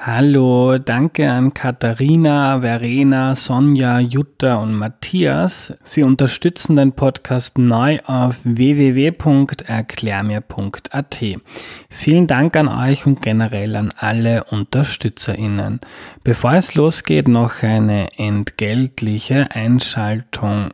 Hallo, danke an Katharina, Verena, Sonja, Jutta und Matthias. Sie unterstützen den Podcast neu auf www.erklärmir.at. Vielen Dank an euch und generell an alle UnterstützerInnen. Bevor es losgeht, noch eine entgeltliche Einschaltung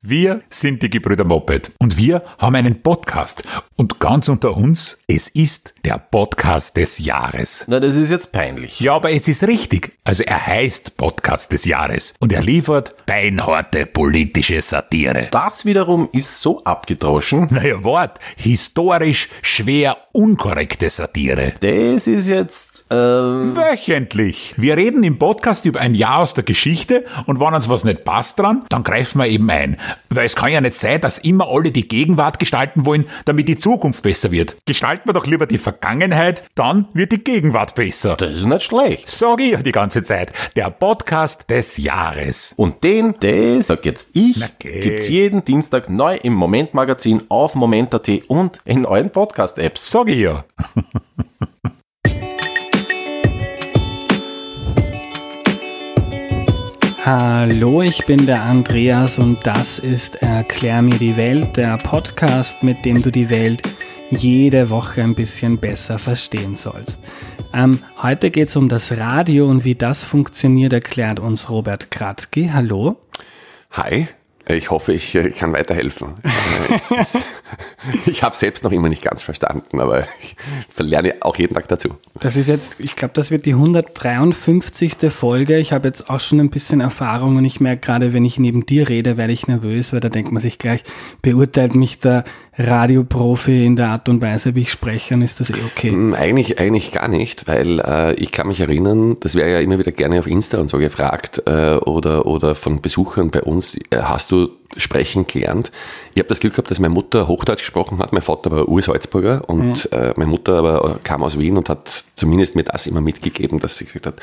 wir sind die Gebrüder Moped und wir haben einen Podcast. Und ganz unter uns, es ist der Podcast des Jahres. Na, das ist jetzt peinlich. Ja, aber es ist richtig. Also er heißt Podcast des Jahres und er liefert beinharte politische Satire. Das wiederum ist so abgedroschen. Naja, Wort. Historisch schwer unkorrekte Satire. Das ist jetzt, ähm... Wöchentlich. Wir reden im Podcast über ein Jahr aus der Geschichte und wenn uns was nicht passt dran, dann greifen wir eben ein. Weil es kann ja nicht sein, dass immer alle die Gegenwart gestalten wollen, damit die Zukunft besser wird. Gestalten wir doch lieber die Vergangenheit, dann wird die Gegenwart besser. Das ist nicht schlecht. Sag ich ja die ganze Zeit. Der Podcast des Jahres. Und den, das sag jetzt ich, okay. gibt's jeden Dienstag neu im Moment-Magazin auf Moment.at und in euren Podcast-Apps. Sag ich ja. Hallo, ich bin der Andreas und das ist Erklär mir die Welt, der Podcast, mit dem du die Welt jede Woche ein bisschen besser verstehen sollst. Ähm, heute geht es um das Radio und wie das funktioniert, erklärt uns Robert Kratzky. Hallo. Hi. Ich hoffe, ich äh, kann weiterhelfen. Ich habe selbst noch immer nicht ganz verstanden, aber ich lerne auch jeden Tag dazu. Das ist jetzt, ich glaube, das wird die 153. Folge. Ich habe jetzt auch schon ein bisschen Erfahrung und ich merke gerade, wenn ich neben dir rede, werde ich nervös, weil da denkt man sich gleich, beurteilt mich der Radioprofi in der Art und Weise, wie ich spreche, und ist das eh okay? Hm, eigentlich, eigentlich gar nicht, weil äh, ich kann mich erinnern, das wäre ja immer wieder gerne auf Insta und so gefragt äh, oder, oder von Besuchern bei uns, äh, hast du sprechen gelernt? Ich habe das Glück gehabt, dass meine Mutter Hochdeutsch gesprochen hat, mein Vater war Ursalzburger und mhm. äh, meine Mutter aber kam aus Wien und hat zumindest mir das immer mitgegeben, dass sie gesagt hat,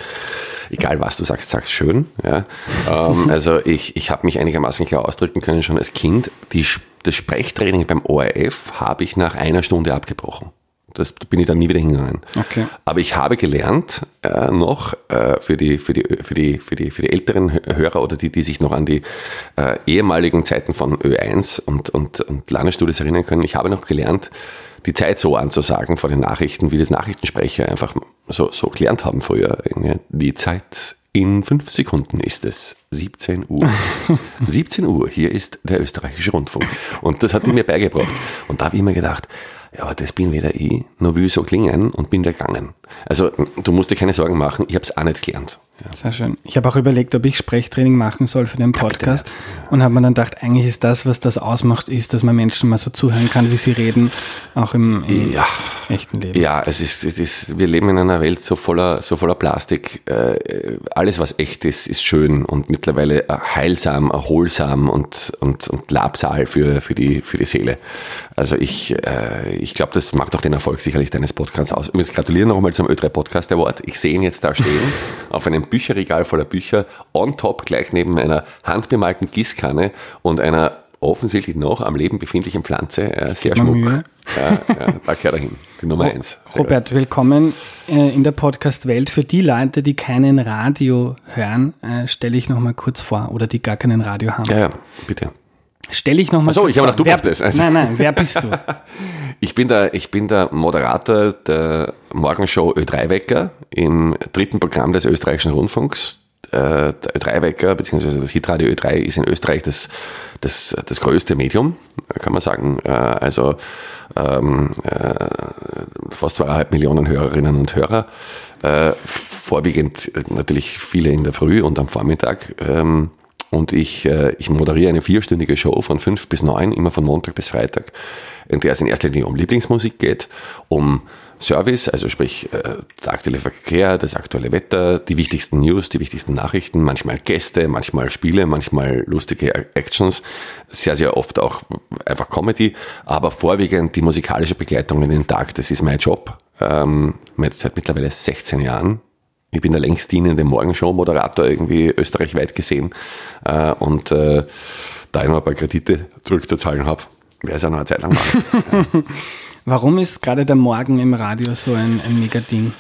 egal was du sagst, sag's schön. Ja? ähm, also ich, ich habe mich einigermaßen klar ausdrücken können schon als Kind. Die das Sprechtraining beim ORF habe ich nach einer Stunde abgebrochen. Das bin ich dann nie wieder hingegangen. Okay. Aber ich habe gelernt äh, noch äh, für, die, für, die, für, die, für, die, für die älteren Hörer oder die, die sich noch an die äh, ehemaligen Zeiten von Ö1 und, und, und Landesstudios erinnern können. Ich habe noch gelernt, die Zeit so anzusagen vor den Nachrichten, wie das Nachrichtensprecher einfach so, so gelernt haben früher. Die Zeit in fünf Sekunden ist es 17 Uhr. 17 Uhr, hier ist der österreichische Rundfunk. Und das hat die mir beigebracht. Und da habe ich mir gedacht, ja, aber das bin weder ich, noch will ich so klingen und bin gegangen. Also du musst dir keine Sorgen machen, ich habe es auch nicht gelernt. Ja. Sehr schön. Ich habe auch überlegt, ob ich Sprechtraining machen soll für den Podcast ja, und habe mir dann gedacht, eigentlich ist das, was das ausmacht, ist, dass man Menschen mal so zuhören kann, wie sie reden, auch im, im ja. echten Leben. Ja, es ist, es ist, wir leben in einer Welt so voller, so voller Plastik. Äh, alles, was echt ist, ist schön und mittlerweile heilsam, erholsam und, und, und Labsal für, für, die, für die Seele. Also ich, äh, ich glaube, das macht auch den Erfolg sicherlich deines Podcasts aus. Übrigens gratuliere nochmal zum Ö3 Podcast Award. Ich sehe ihn jetzt da stehen auf einem Bücherregal voller Bücher, on top gleich neben einer handbemalten Gießkanne und einer offensichtlich noch am Leben befindlichen Pflanze. Äh, sehr Schmuck. Mühe. Ja, ja, da gehört er hin. Die Nummer eins. Robert, gut. willkommen äh, in der Podcast-Welt. Für die Leute, die keinen Radio hören, äh, stelle ich noch mal kurz vor oder die gar keinen Radio haben. Ja, ja, bitte. Stelle ich nochmal. Achso, ich habe gedacht, du wer, bist das. Also. Nein, nein, wer bist du? ich, bin der, ich bin der Moderator der Morgenshow Ö3-Wecker im dritten Programm des österreichischen Rundfunks. Äh, der Ö3-Wecker, beziehungsweise das Hitradio Ö3 ist in Österreich das, das, das größte Medium, kann man sagen. Äh, also ähm, äh, fast zweieinhalb Millionen Hörerinnen und Hörer. vorwiegend natürlich viele in der Früh und am Vormittag. Ähm, und ich, äh, ich moderiere eine vierstündige Show von fünf bis neun, immer von Montag bis Freitag, in der es in erster Linie um Lieblingsmusik geht, um Service, also sprich äh, der aktuelle Verkehr, das aktuelle Wetter, die wichtigsten News, die wichtigsten Nachrichten, manchmal Gäste, manchmal Spiele, manchmal lustige Actions, sehr, sehr oft auch einfach Comedy, aber vorwiegend die musikalische Begleitung in den Tag, das ist mein Job. Ähm, jetzt seit mittlerweile 16 Jahren ich bin der längst dienende Morgenshow-Moderator irgendwie österreichweit gesehen äh, und äh, da ich noch ein paar Kredite zurückzuzahlen habe, wäre es ja noch eine Zeit lang machen. Warum ist gerade der Morgen im Radio so ein, ein mega Ding?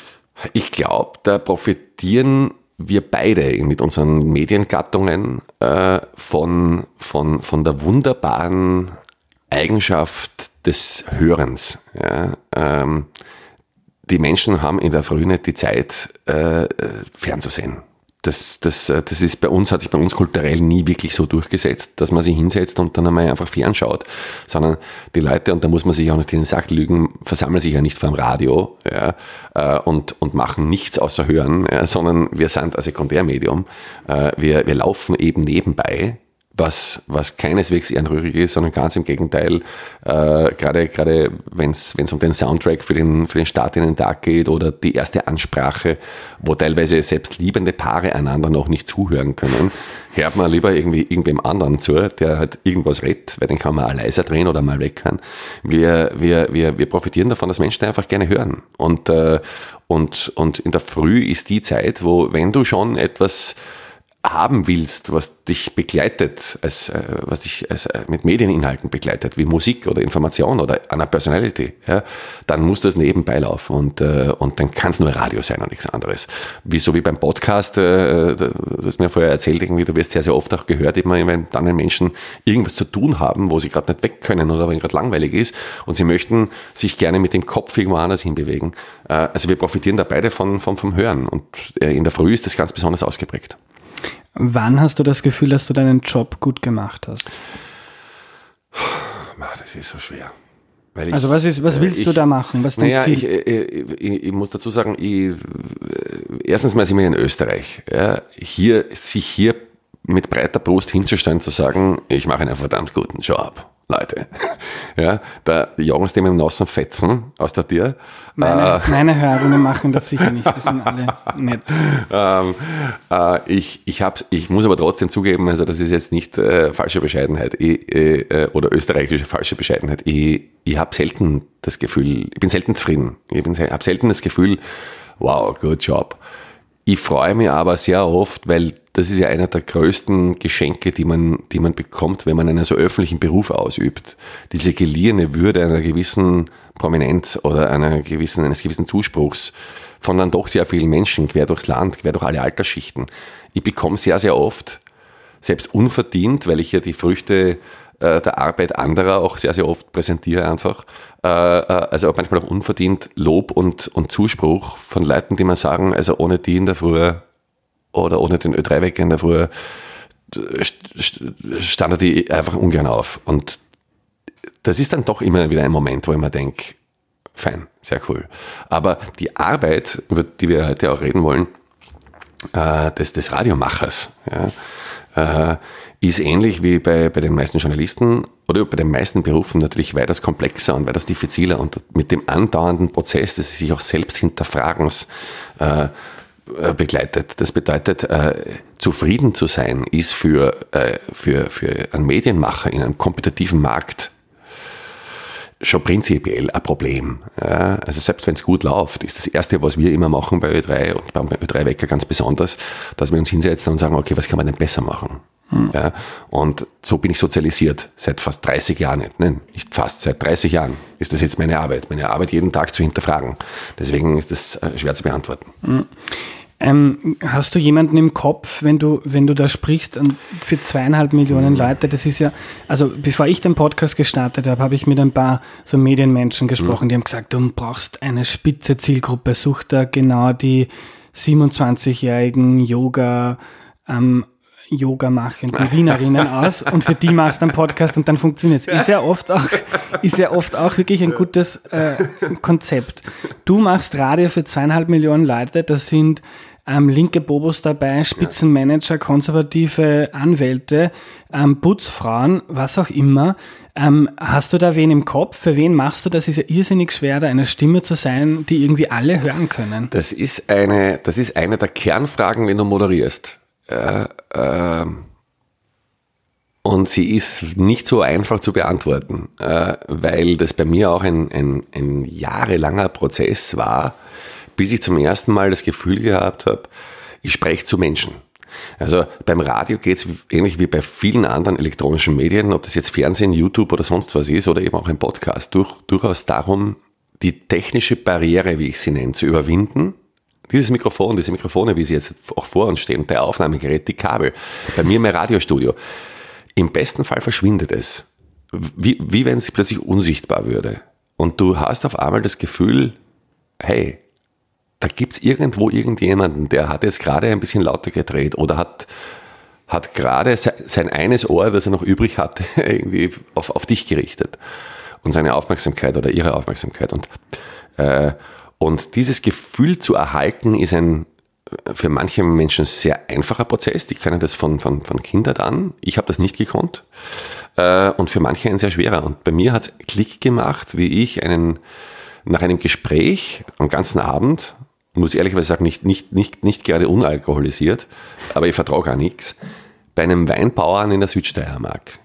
Ich glaube, da profitieren wir beide mit unseren Mediengattungen äh, von, von, von der wunderbaren Eigenschaft des Hörens. Ja? Ähm, die Menschen haben in der Früh nicht die Zeit, äh, äh fernzusehen das, das, äh, das ist bei uns, hat sich bei uns kulturell nie wirklich so durchgesetzt, dass man sich hinsetzt und dann einmal einfach fernschaut, sondern die Leute, und da muss man sich auch nicht in den Sack lügen, versammeln sich ja nicht vor dem Radio ja, äh, und, und machen nichts außer hören, ja, sondern wir sind ein Sekundärmedium. Wir, wir laufen eben nebenbei was, was keineswegs ehrenrührig ist, sondern ganz im Gegenteil, äh, gerade, gerade wenn es um den Soundtrack für den, für den Start in den Tag geht oder die erste Ansprache, wo teilweise selbst liebende Paare einander noch nicht zuhören können, hört man lieber irgendwie irgendwem anderen zu, der halt irgendwas redet, weil den kann man leiser drehen oder mal weg kann. Wir, wir, wir, wir profitieren davon, dass Menschen einfach gerne hören. Und, äh, und, und in der Früh ist die Zeit, wo, wenn du schon etwas haben willst, was dich begleitet, als, äh, was dich als, äh, mit Medieninhalten begleitet, wie Musik oder Information oder einer Personality, ja, dann muss das nebenbei laufen und, äh, und dann kann es nur Radio sein und nichts anderes. Wie so wie beim Podcast, äh, das mir vorher erzählt, irgendwie, du wirst sehr, sehr oft auch gehört, immer wenn dann Menschen irgendwas zu tun haben, wo sie gerade nicht weg können oder wenn gerade langweilig ist und sie möchten sich gerne mit dem Kopf irgendwo anders hinbewegen. Äh, also wir profitieren da beide von, von, vom Hören und äh, in der Früh ist das ganz besonders ausgeprägt. Wann hast du das Gefühl, dass du deinen Job gut gemacht hast? Das ist so schwer. Ich, also was, ist, was willst ich, du da machen? Was naja, ich, ich, ich, muss dazu sagen, ich, erstens mal sind wir in Österreich. Ja, hier, sich hier mit breiter Brust hinzustellen, zu sagen, ich mache einen verdammt guten Job. Leute. Ja, da jagen sie mit dem nassen Fetzen aus der Tür. Meine, äh, meine Hörerinnen machen das sicher nicht, die sind alle nett. Ähm, äh, ich, ich, hab's, ich muss aber trotzdem zugeben, also das ist jetzt nicht äh, falsche Bescheidenheit ich, äh, oder österreichische falsche Bescheidenheit. Ich, ich habe selten das Gefühl, ich bin selten zufrieden. Ich habe selten das Gefühl, wow, good job. Ich freue mich aber sehr oft, weil das ist ja einer der größten Geschenke, die man, die man bekommt, wenn man einen so öffentlichen Beruf ausübt. Diese geliehene Würde einer gewissen Prominenz oder einer gewissen, eines gewissen Zuspruchs von dann doch sehr vielen Menschen quer durchs Land, quer durch alle Altersschichten. Ich bekomme sehr, sehr oft, selbst unverdient, weil ich ja die Früchte äh, der Arbeit anderer auch sehr, sehr oft präsentiere einfach. Äh, äh, also auch manchmal auch unverdient Lob und, und Zuspruch von Leuten, die man sagen, also ohne die in der Früh oder ohne den Ö3-Wecker in der Früh stand die einfach ungern auf. Und das ist dann doch immer wieder ein Moment, wo ich mir denke, fein, sehr cool. Aber die Arbeit, über die wir heute auch reden wollen, des, des Radiomachers, ja, ist ähnlich wie bei, bei den meisten Journalisten oder bei den meisten Berufen natürlich weitaus komplexer und weitaus diffiziler und mit dem andauernden Prozess des sich auch selbst hinterfragens äh, äh, begleitet. Das bedeutet, äh, zufrieden zu sein ist für, äh, für, für einen Medienmacher in einem kompetitiven Markt schon prinzipiell ein Problem. Ja, also selbst wenn es gut läuft, ist das Erste, was wir immer machen bei Ö3 und beim Ö3-Wecker ganz besonders, dass wir uns hinsetzen und sagen, okay, was kann man denn besser machen? Hm. Ja, und so bin ich sozialisiert seit fast 30 Jahren, nicht, nein, nicht fast, seit 30 Jahren ist das jetzt meine Arbeit, meine Arbeit jeden Tag zu hinterfragen. Deswegen ist das äh, schwer zu beantworten. Hm. Ähm, hast du jemanden im Kopf, wenn du, wenn du da sprichst für zweieinhalb Millionen mhm. Leute? Das ist ja, also bevor ich den Podcast gestartet habe, habe ich mit ein paar so Medienmenschen gesprochen, mhm. die haben gesagt, du brauchst eine spitze Zielgruppe, such da genau die 27-jährigen Yoga, ähm, Yoga machenden Wienerinnen aus und für die machst du einen Podcast und dann funktioniert es. Ist ja oft auch, ist ja oft auch wirklich ein gutes äh, Konzept. Du machst Radio für zweieinhalb Millionen Leute, das sind ähm, linke Bobos dabei, Spitzenmanager, konservative Anwälte, ähm, Putzfrauen, was auch immer. Ähm, hast du da wen im Kopf? Für wen machst du das? Ist ja irrsinnig schwer, da eine Stimme zu sein, die irgendwie alle hören können. Das ist eine, das ist eine der Kernfragen, wenn du moderierst. Äh, äh, und sie ist nicht so einfach zu beantworten, äh, weil das bei mir auch ein, ein, ein jahrelanger Prozess war, bis ich zum ersten Mal das Gefühl gehabt habe, ich spreche zu Menschen. Also beim Radio geht es ähnlich wie bei vielen anderen elektronischen Medien, ob das jetzt Fernsehen, YouTube oder sonst was ist oder eben auch ein Podcast, durch, durchaus darum, die technische Barriere, wie ich sie nenne, zu überwinden Dieses Mikrofon, diese Mikrofone, wie sie jetzt auch vor uns stehen, der Aufnahmegerät, die Kabel, bei mir mein Radiostudio, im besten Fall verschwindet es. Wie, wie wenn es plötzlich unsichtbar würde. Und du hast auf einmal das Gefühl, hey, da gibt's irgendwo irgendjemanden, der hat jetzt gerade ein bisschen lauter gedreht oder hat, hat gerade sein eines Ohr, das er noch übrig hatte, irgendwie auf, auf dich gerichtet und seine Aufmerksamkeit oder ihre Aufmerksamkeit. Und, äh, und dieses Gefühl zu erhalten, ist ein für manche Menschen sehr einfacher Prozess. Die können das von, von, von Kindheit an. Ich habe das nicht gekonnt. Äh, und für manche ein sehr schwerer. Und bei mir hat's Klick gemacht, wie ich einen, nach einem Gespräch am ganzen Abend, muss ich ehrlicherweise sagen, nicht, nicht, nicht, nicht gerade unalkoholisiert, aber ich vertraue gar nichts, bei einem Weinbauern in der Südsteiermark.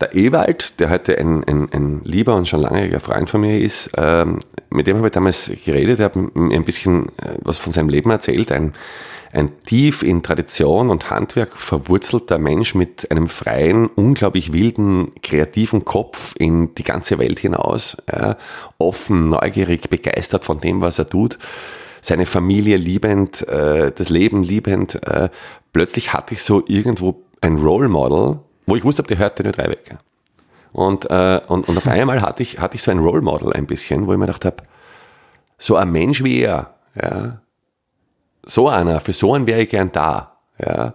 Der Ewald, der heute ein, ein, ein lieber und schon langjähriger Freund von mir ist, ähm, mit dem habe ich damals geredet, er hat mir ein bisschen äh, was von seinem Leben erzählt, ein, ein tief in Tradition und Handwerk verwurzelter Mensch mit einem freien, unglaublich wilden, kreativen Kopf in die ganze Welt hinaus, ja, offen, neugierig, begeistert von dem, was er tut, seine Familie liebend, äh, das Leben liebend. Äh, plötzlich hatte ich so irgendwo ein Role Model, wo ich wusste, der hört den drei weg. Und, äh, und, und auf einmal hatte ich, hatte ich so ein Role Model ein bisschen, wo ich mir gedacht habe, so ein Mensch wie er, ja, so einer, für so einen wäre ich gern da. Ja,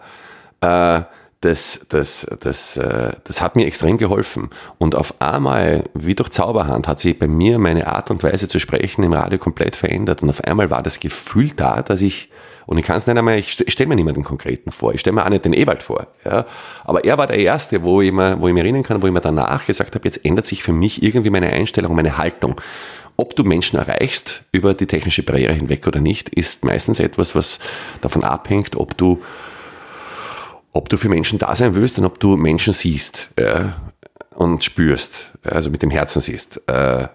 äh, das, das, das, äh, das hat mir extrem geholfen. Und auf einmal, wie durch Zauberhand, hat sich bei mir meine Art und Weise zu sprechen im Radio komplett verändert. Und auf einmal war das Gefühl da, dass ich, und ich kann es nicht einmal, ich stelle mir niemanden konkreten vor, ich stelle mir auch nicht den Ewald vor. Ja. Aber er war der Erste, wo ich, mir, wo ich mir erinnern kann, wo ich mir danach gesagt habe, jetzt ändert sich für mich irgendwie meine Einstellung, meine Haltung. Ob du Menschen erreichst über die technische Barriere hinweg oder nicht, ist meistens etwas, was davon abhängt, ob du, ob du für Menschen da sein willst und ob du Menschen siehst ja, und spürst, also mit dem Herzen siehst. Äh,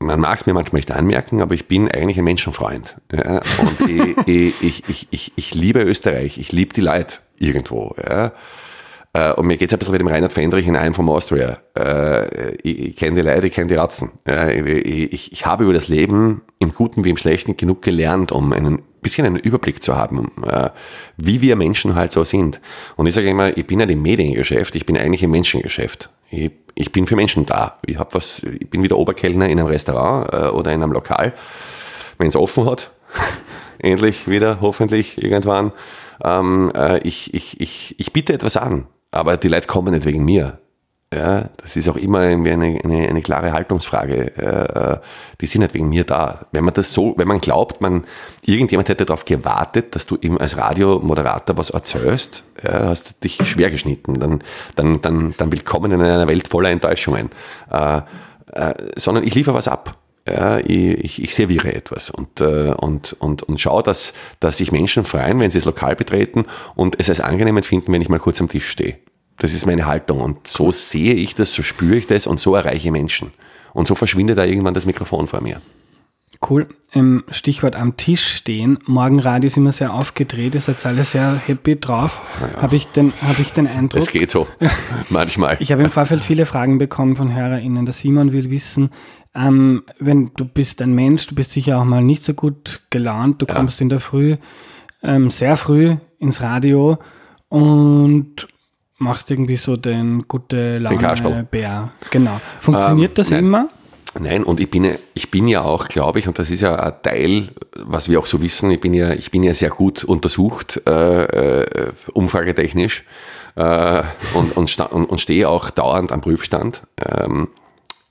man mag es mir manchmal nicht anmerken, aber ich bin eigentlich ein Menschenfreund. Ja, und ich, ich, ich, ich, ich liebe Österreich, ich liebe die Leute irgendwo. Ja. Äh, und mir geht es ein bisschen wie dem Reinhard Fendrich in einem vom Austria. Äh, ich, ich kenne die Leute, ich kenne die Ratzen. Ich, ich, ich habe über das Leben im Guten wie im Schlechten genug gelernt, um ein bisschen einen Überblick zu haben, äh, wie wir Menschen halt so sind. Und ich sage immer, ich bin ja im Mediengeschäft, ich bin eigentlich im Menschengeschäft. Ich, ich bin für Menschen da. Ich, hab was, ich bin wieder Oberkellner in einem Restaurant oder in einem Lokal, wenn es offen hat. Endlich wieder, hoffentlich irgendwann. Ähm, ich, ich, ich, ich biete etwas an. Aber die Leute kommen nicht wegen mir. Ja, das ist auch immer irgendwie eine, eine, eine klare Haltungsfrage. Äh, die sind nicht wegen mir da. Wenn man das so, wenn man glaubt, man, irgendjemand hätte darauf gewartet, dass du ihm als Radiomoderator was erzählst, ja, hast du dich schwer geschnitten. Dann, dann, dann, dann willkommen in einer Welt voller Enttäuschungen. Äh, äh, sondern ich liefere was ab. Ja, ich, ich, serviere etwas und, äh, und, und, und schaue, dass, dass sich Menschen freuen, wenn sie das Lokal betreten und es als angenehm empfinden, wenn ich mal kurz am Tisch stehe. Das ist meine Haltung und so sehe ich das, so spüre ich das und so erreiche ich Menschen. Und so verschwindet da irgendwann das Mikrofon vor mir. Cool. Im Stichwort am Tisch stehen. Morgenradio ist immer sehr aufgedreht, ihr seid alle sehr happy drauf. Ja. Habe ich, den, hab ich den Eindruck. Es geht so. Manchmal. Ich habe im Vorfeld viele Fragen bekommen von HörerInnen. Der Simon will wissen, ähm, wenn du bist ein Mensch, du bist sicher auch mal nicht so gut gelaunt, du ja. kommst in der Früh, ähm, sehr früh ins Radio und machst irgendwie so den gute Laune Bär. Genau. Funktioniert ähm, das nein. immer? Nein, und ich bin, ich bin ja auch, glaube ich, und das ist ja ein Teil, was wir auch so wissen, ich bin ja, ich bin ja sehr gut untersucht, äh, äh, umfragetechnisch, äh, und, und, und, und stehe auch dauernd am Prüfstand. Ähm,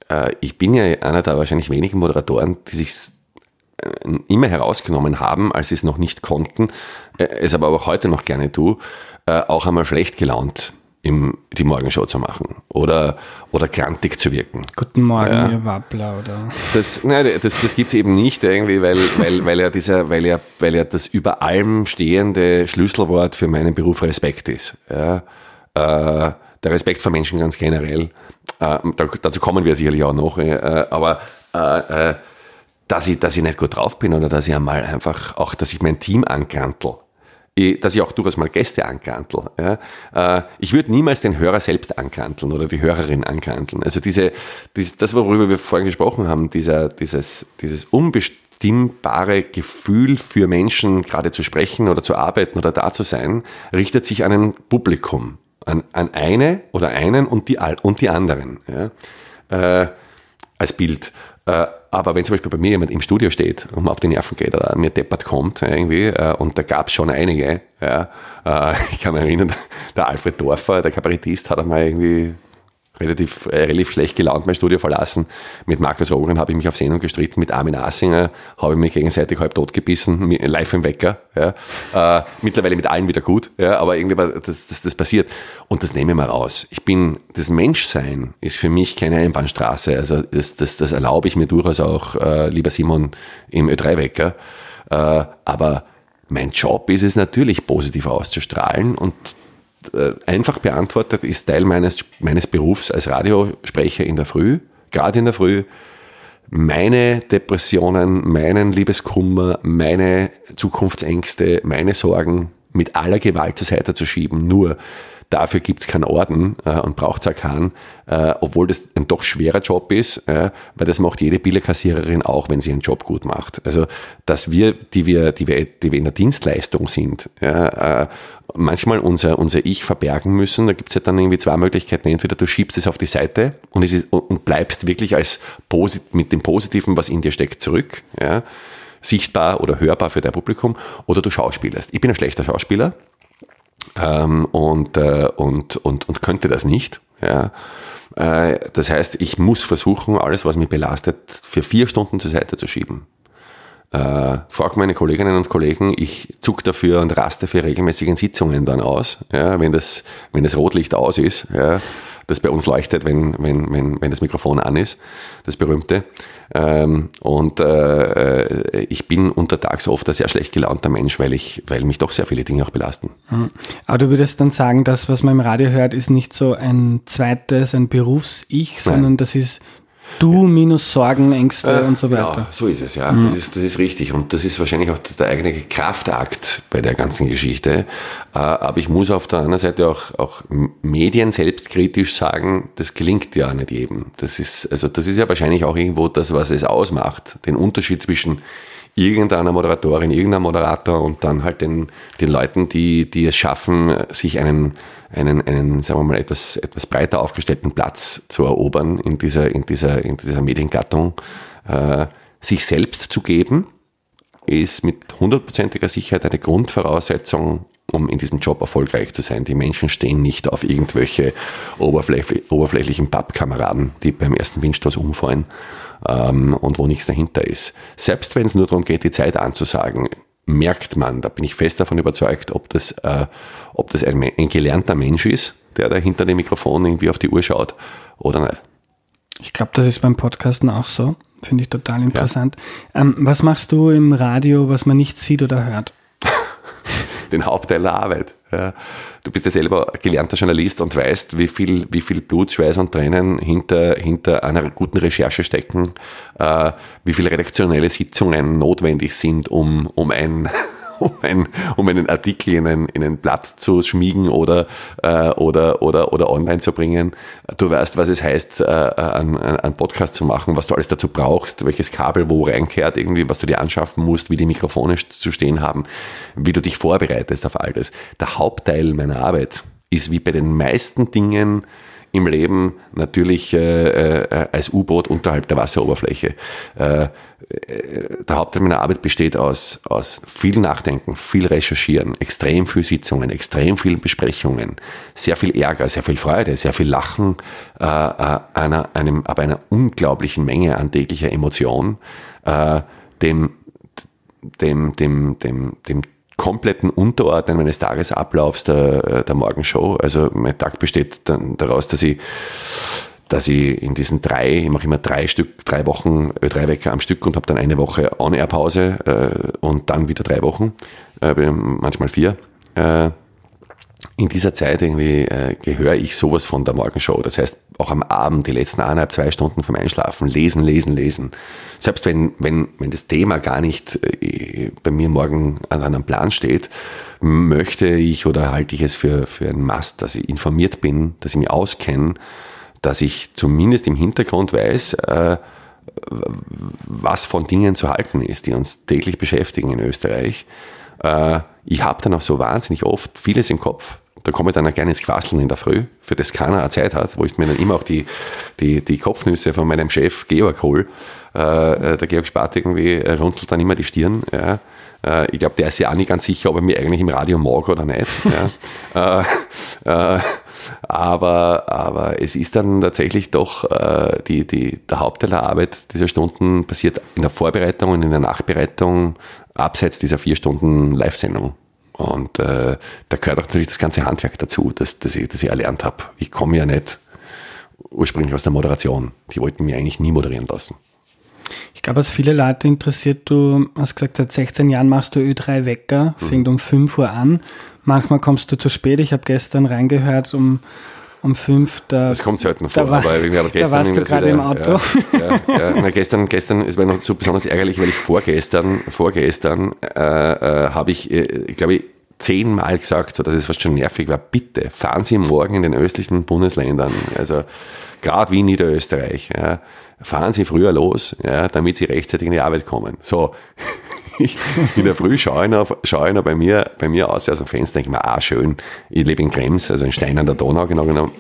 äh, ich bin ja einer der wahrscheinlich wenigen Moderatoren, die sich immer herausgenommen haben, als sie es noch nicht konnten, äh, es aber auch heute noch gerne tue, auch einmal schlecht gelaunt im, die Morgenshow zu machen oder, oder grantig zu wirken. Guten Morgen, ja. ihr Wappler, oder? Das, nein, das, das gibt es eben nicht irgendwie, weil, weil, weil, ja dieser, weil, ja, weil ja das über allem stehende Schlüsselwort für meinen Beruf Respekt ist. Ja? Äh, der Respekt vor Menschen ganz generell. Äh, dazu kommen wir sicherlich auch noch. Äh, aber äh, äh, dass, ich, dass ich nicht gut drauf bin oder dass ich einmal einfach auch, dass ich mein Team angrantel. dass ich auch durchaus mal Gäste ankantel. Ja. Äh, ich würde niemals den Hörer selbst ankanteln oder die Hörerin ankanteln. Also diese, das, worüber wir vorhin gesprochen haben, dieser, dieses, dieses unbestimmbare Gefühl für Menschen gerade zu sprechen oder zu arbeiten oder da zu sein, richtet sich an ein Publikum, an, an eine oder einen und die, und die anderen. Ja. Äh, als Bild. Äh, aber wenn zum Beispiel bei mir jemand im Studio steht und mir auf die Nerven geht oder mir deppert kommt irgendwie, äh, und da gab es schon einige, ja, äh, ich kann mich erinnern, der Alfred Dorfer, der Kabarettist, hat einmal irgendwie relativ, äh, relativ schlecht gelaunt mein Studio verlassen. Mit Markus Rogren habe ich mich auf Sendung gestritten, mit Armin Assinger habe ich mich gegenseitig halb tot gebissen, live im Wecker. Ja. Äh, mittlerweile mit allen wieder gut, ja, aber irgendwie das, das, das passiert. Und das nehme ich mal raus. Ich bin, das Menschsein ist für mich keine Einbahnstraße. Also das, das, das erlaube ich mir durchaus auch, äh, lieber Simon, im Ö3-Wecker. Äh, aber mein Job ist es natürlich, positiv auszustrahlen und äh, einfach beantwortet, ist Teil meines, meines Berufs als Radiosprecher in der Früh, gerade in der Früh, meine Depressionen, meinen Liebeskummer, meine Zukunftsängste, meine Sorgen mit aller Gewalt zur Seite zu schieben. Nur Dafür gibt es keinen Orden äh, und braucht es auch keinen, äh, obwohl das ein doch schwerer Job ist, äh, weil das macht jede Billerkassiererin auch, wenn sie ihren Job gut macht. Also, dass wir, die wir, die wir, die wir in der Dienstleistung sind, ja, äh, manchmal unser, unser Ich verbergen müssen. Da gibt es ja dann irgendwie zwei Möglichkeiten. Entweder du schiebst es auf die Seite und, es ist, und bleibst wirklich als mit dem Positiven, was in dir steckt, zurück. Ja, sichtbar oder hörbar für dein Publikum. Oder du schauspielerst. Ich bin ein schlechter Schauspieler ähm, und, äh, und, und, und könnte das nicht. Ja. Äh, das heißt, ich muss versuchen, alles, was mich belastet, für vier Stunden zur Seite zu schieben. Äh, frag meine Kolleginnen und Kollegen, ich zuck dafür und raste für regelmäßigen Sitzungen dann aus, ja, wenn, das, wenn das Rotlicht aus ist. Ja das bei uns leuchtet, wenn, wenn, wenn, wenn das Mikrofon an ist, das berühmte. Ähm, und äh, äh, ich bin untertags oft ein sehr schlecht gelaunter Mensch, weil, ich, weil mich doch sehr viele Dinge auch belasten. Mhm. Aber du würdest dann sagen, das, was man im Radio hört, ist nicht so ein zweites, ein Berufs-Ich, sondern das ist Du minus Sorgen, Ängste äh, und so weiter. Genau, so ist es, ja. Mhm. Das, ist, das ist richtig. Und das ist wahrscheinlich auch der eigene Kraftakt bei der ganzen Geschichte. Äh, aber ich muss auf der anderen Seite auch, auch Medien selbstkritisch sagen, das gelingt ja nicht jedem. Das ist, also das ist ja wahrscheinlich auch irgendwo das, was es ausmacht. Den Unterschied zwischen irgendeiner Moderatorin, irgendeiner Moderator und dann halt den, den Leuten, die, die es schaffen, sich einen, einen, einen, sagen wir mal, etwas, etwas breiter aufgestellten Platz zu erobern in dieser, in dieser, in dieser Mediengattung, äh, sich selbst zu geben, ist mit hundertprozentiger Sicherheit eine Grundvoraussetzung, um in diesem Job erfolgreich zu sein. Die Menschen stehen nicht auf irgendwelche oberflächlich, oberflächlichen Pappkameraden, die beim ersten Windstoß umfallen ähm, und wo nichts dahinter ist. Selbst wenn es nur darum geht, die Zeit anzusagen, merkt man, da bin ich fest davon überzeugt, ob das, äh, ob das ein, ein gelernter Mensch ist, der da hinter dem Mikrofon irgendwie auf die Uhr schaut oder nicht. Ich glaube, das ist beim Podcasten auch so. Finde ich total interessant. Ja. Ähm, was machst du im Radio, was man nicht sieht oder hört? Den Hauptteil der Arbeit. Ja. Du bist ja selber gelernter Journalist und weißt, wie viel, wie viel Blut, Schweiß und Tränen hinter, hinter einer guten Recherche stecken, äh, wie viele redaktionelle Sitzungen notwendig sind, um, um ein um, ein, um einen Artikel in ein, in ein Blatt zu schmiegen oder, äh, oder, oder, oder online zu bringen. Du weißt, was es heißt, äh, einen, einen Podcast zu machen, was du alles dazu brauchst, welches Kabel wo reinkehrt, irgendwie, was du dir anschaffen musst, wie die Mikrofone zu stehen haben, wie du dich vorbereitest auf all das. Der Hauptteil meiner Arbeit ist wie bei den meisten Dingen, im Leben natürlich äh, äh, als U-Boot unterhalb der Wasseroberfläche. Äh, der Hauptteil meiner Arbeit besteht aus, aus viel Nachdenken, viel Recherchieren, extrem viel Sitzungen, extrem vielen Besprechungen, sehr viel Ärger, sehr viel Freude, sehr viel Lachen, äh, äh, einer, einem, aber einer unglaublichen Menge an täglicher Emotion, äh, dem, dem, dem, dem, dem kompletten Unterordnen meines Tagesablaufs der, der Morgenshow. Also mein Tag besteht dann daraus, dass ich dass ich in diesen drei, ich mache immer drei Stück, drei Wochen, äh, drei Wecker am Stück und habe dann eine Woche On-Air-Pause äh, und dann wieder drei Wochen, äh, manchmal vier. Äh, in dieser Zeit irgendwie äh, gehöre ich sowas von der Morgenshow. Das heißt, auch am Abend, die letzten eineinhalb, zwei Stunden vom Einschlafen, lesen, lesen, lesen. Selbst wenn, wenn, wenn das Thema gar nicht äh, bei mir morgen an einem Plan steht, möchte ich oder halte ich es für, für ein Must, dass ich informiert bin, dass ich mich auskenne, dass ich zumindest im Hintergrund weiß, äh, was von Dingen zu halten ist, die uns täglich beschäftigen in Österreich. Äh, ich habe dann auch so wahnsinnig oft vieles im Kopf. Da komme ich dann gerne ins Quasseln in der Früh, für das keiner eine Zeit hat, wo ich mir dann immer auch die, die, die Kopfnüsse von meinem Chef Georg hole. Äh, der Georg Spart irgendwie runzelt dann immer die Stirn. Ja. Äh, ich glaube, der ist ja auch nicht ganz sicher, ob er mir eigentlich im Radio mag oder nicht. Ja. äh, äh, aber, aber es ist dann tatsächlich doch äh, die, die, der Hauptteil der Arbeit dieser Stunden passiert in der Vorbereitung und in der Nachbereitung abseits dieser vier Stunden Live-Sendung. Und äh, da gehört auch natürlich das ganze Handwerk dazu, das, das, ich, das ich erlernt habe. Ich komme ja nicht ursprünglich aus der Moderation. Die wollten mich eigentlich nie moderieren lassen. Ich glaube, was viele Leute interessiert, du hast gesagt, seit 16 Jahren machst du Ö3 Wecker, mhm. fängt um 5 Uhr an. Manchmal kommst du zu spät. Ich habe gestern reingehört um, um 5. Da, das kommt selten vor, war, aber wir haben gestern da warst du gerade im Auto. Ja, ja, ja. Na, gestern, gestern, es war noch so besonders ärgerlich, weil ich vorgestern, vorgestern äh, äh, habe ich, äh, glaube ich, zehnmal gesagt, so dass es fast schon nervig war, bitte fahren Sie morgen in den östlichen Bundesländern, also gerade wie Niederösterreich, ja, fahren Sie früher los, ja, damit Sie rechtzeitig in die Arbeit kommen. So, ich, in der Früh schaue ich noch, schaue ich noch bei, mir, bei mir aus aus dem Fenster, denke ich mir, ah schön, ich lebe in Krems, also in Stein an der Donau genau genommen.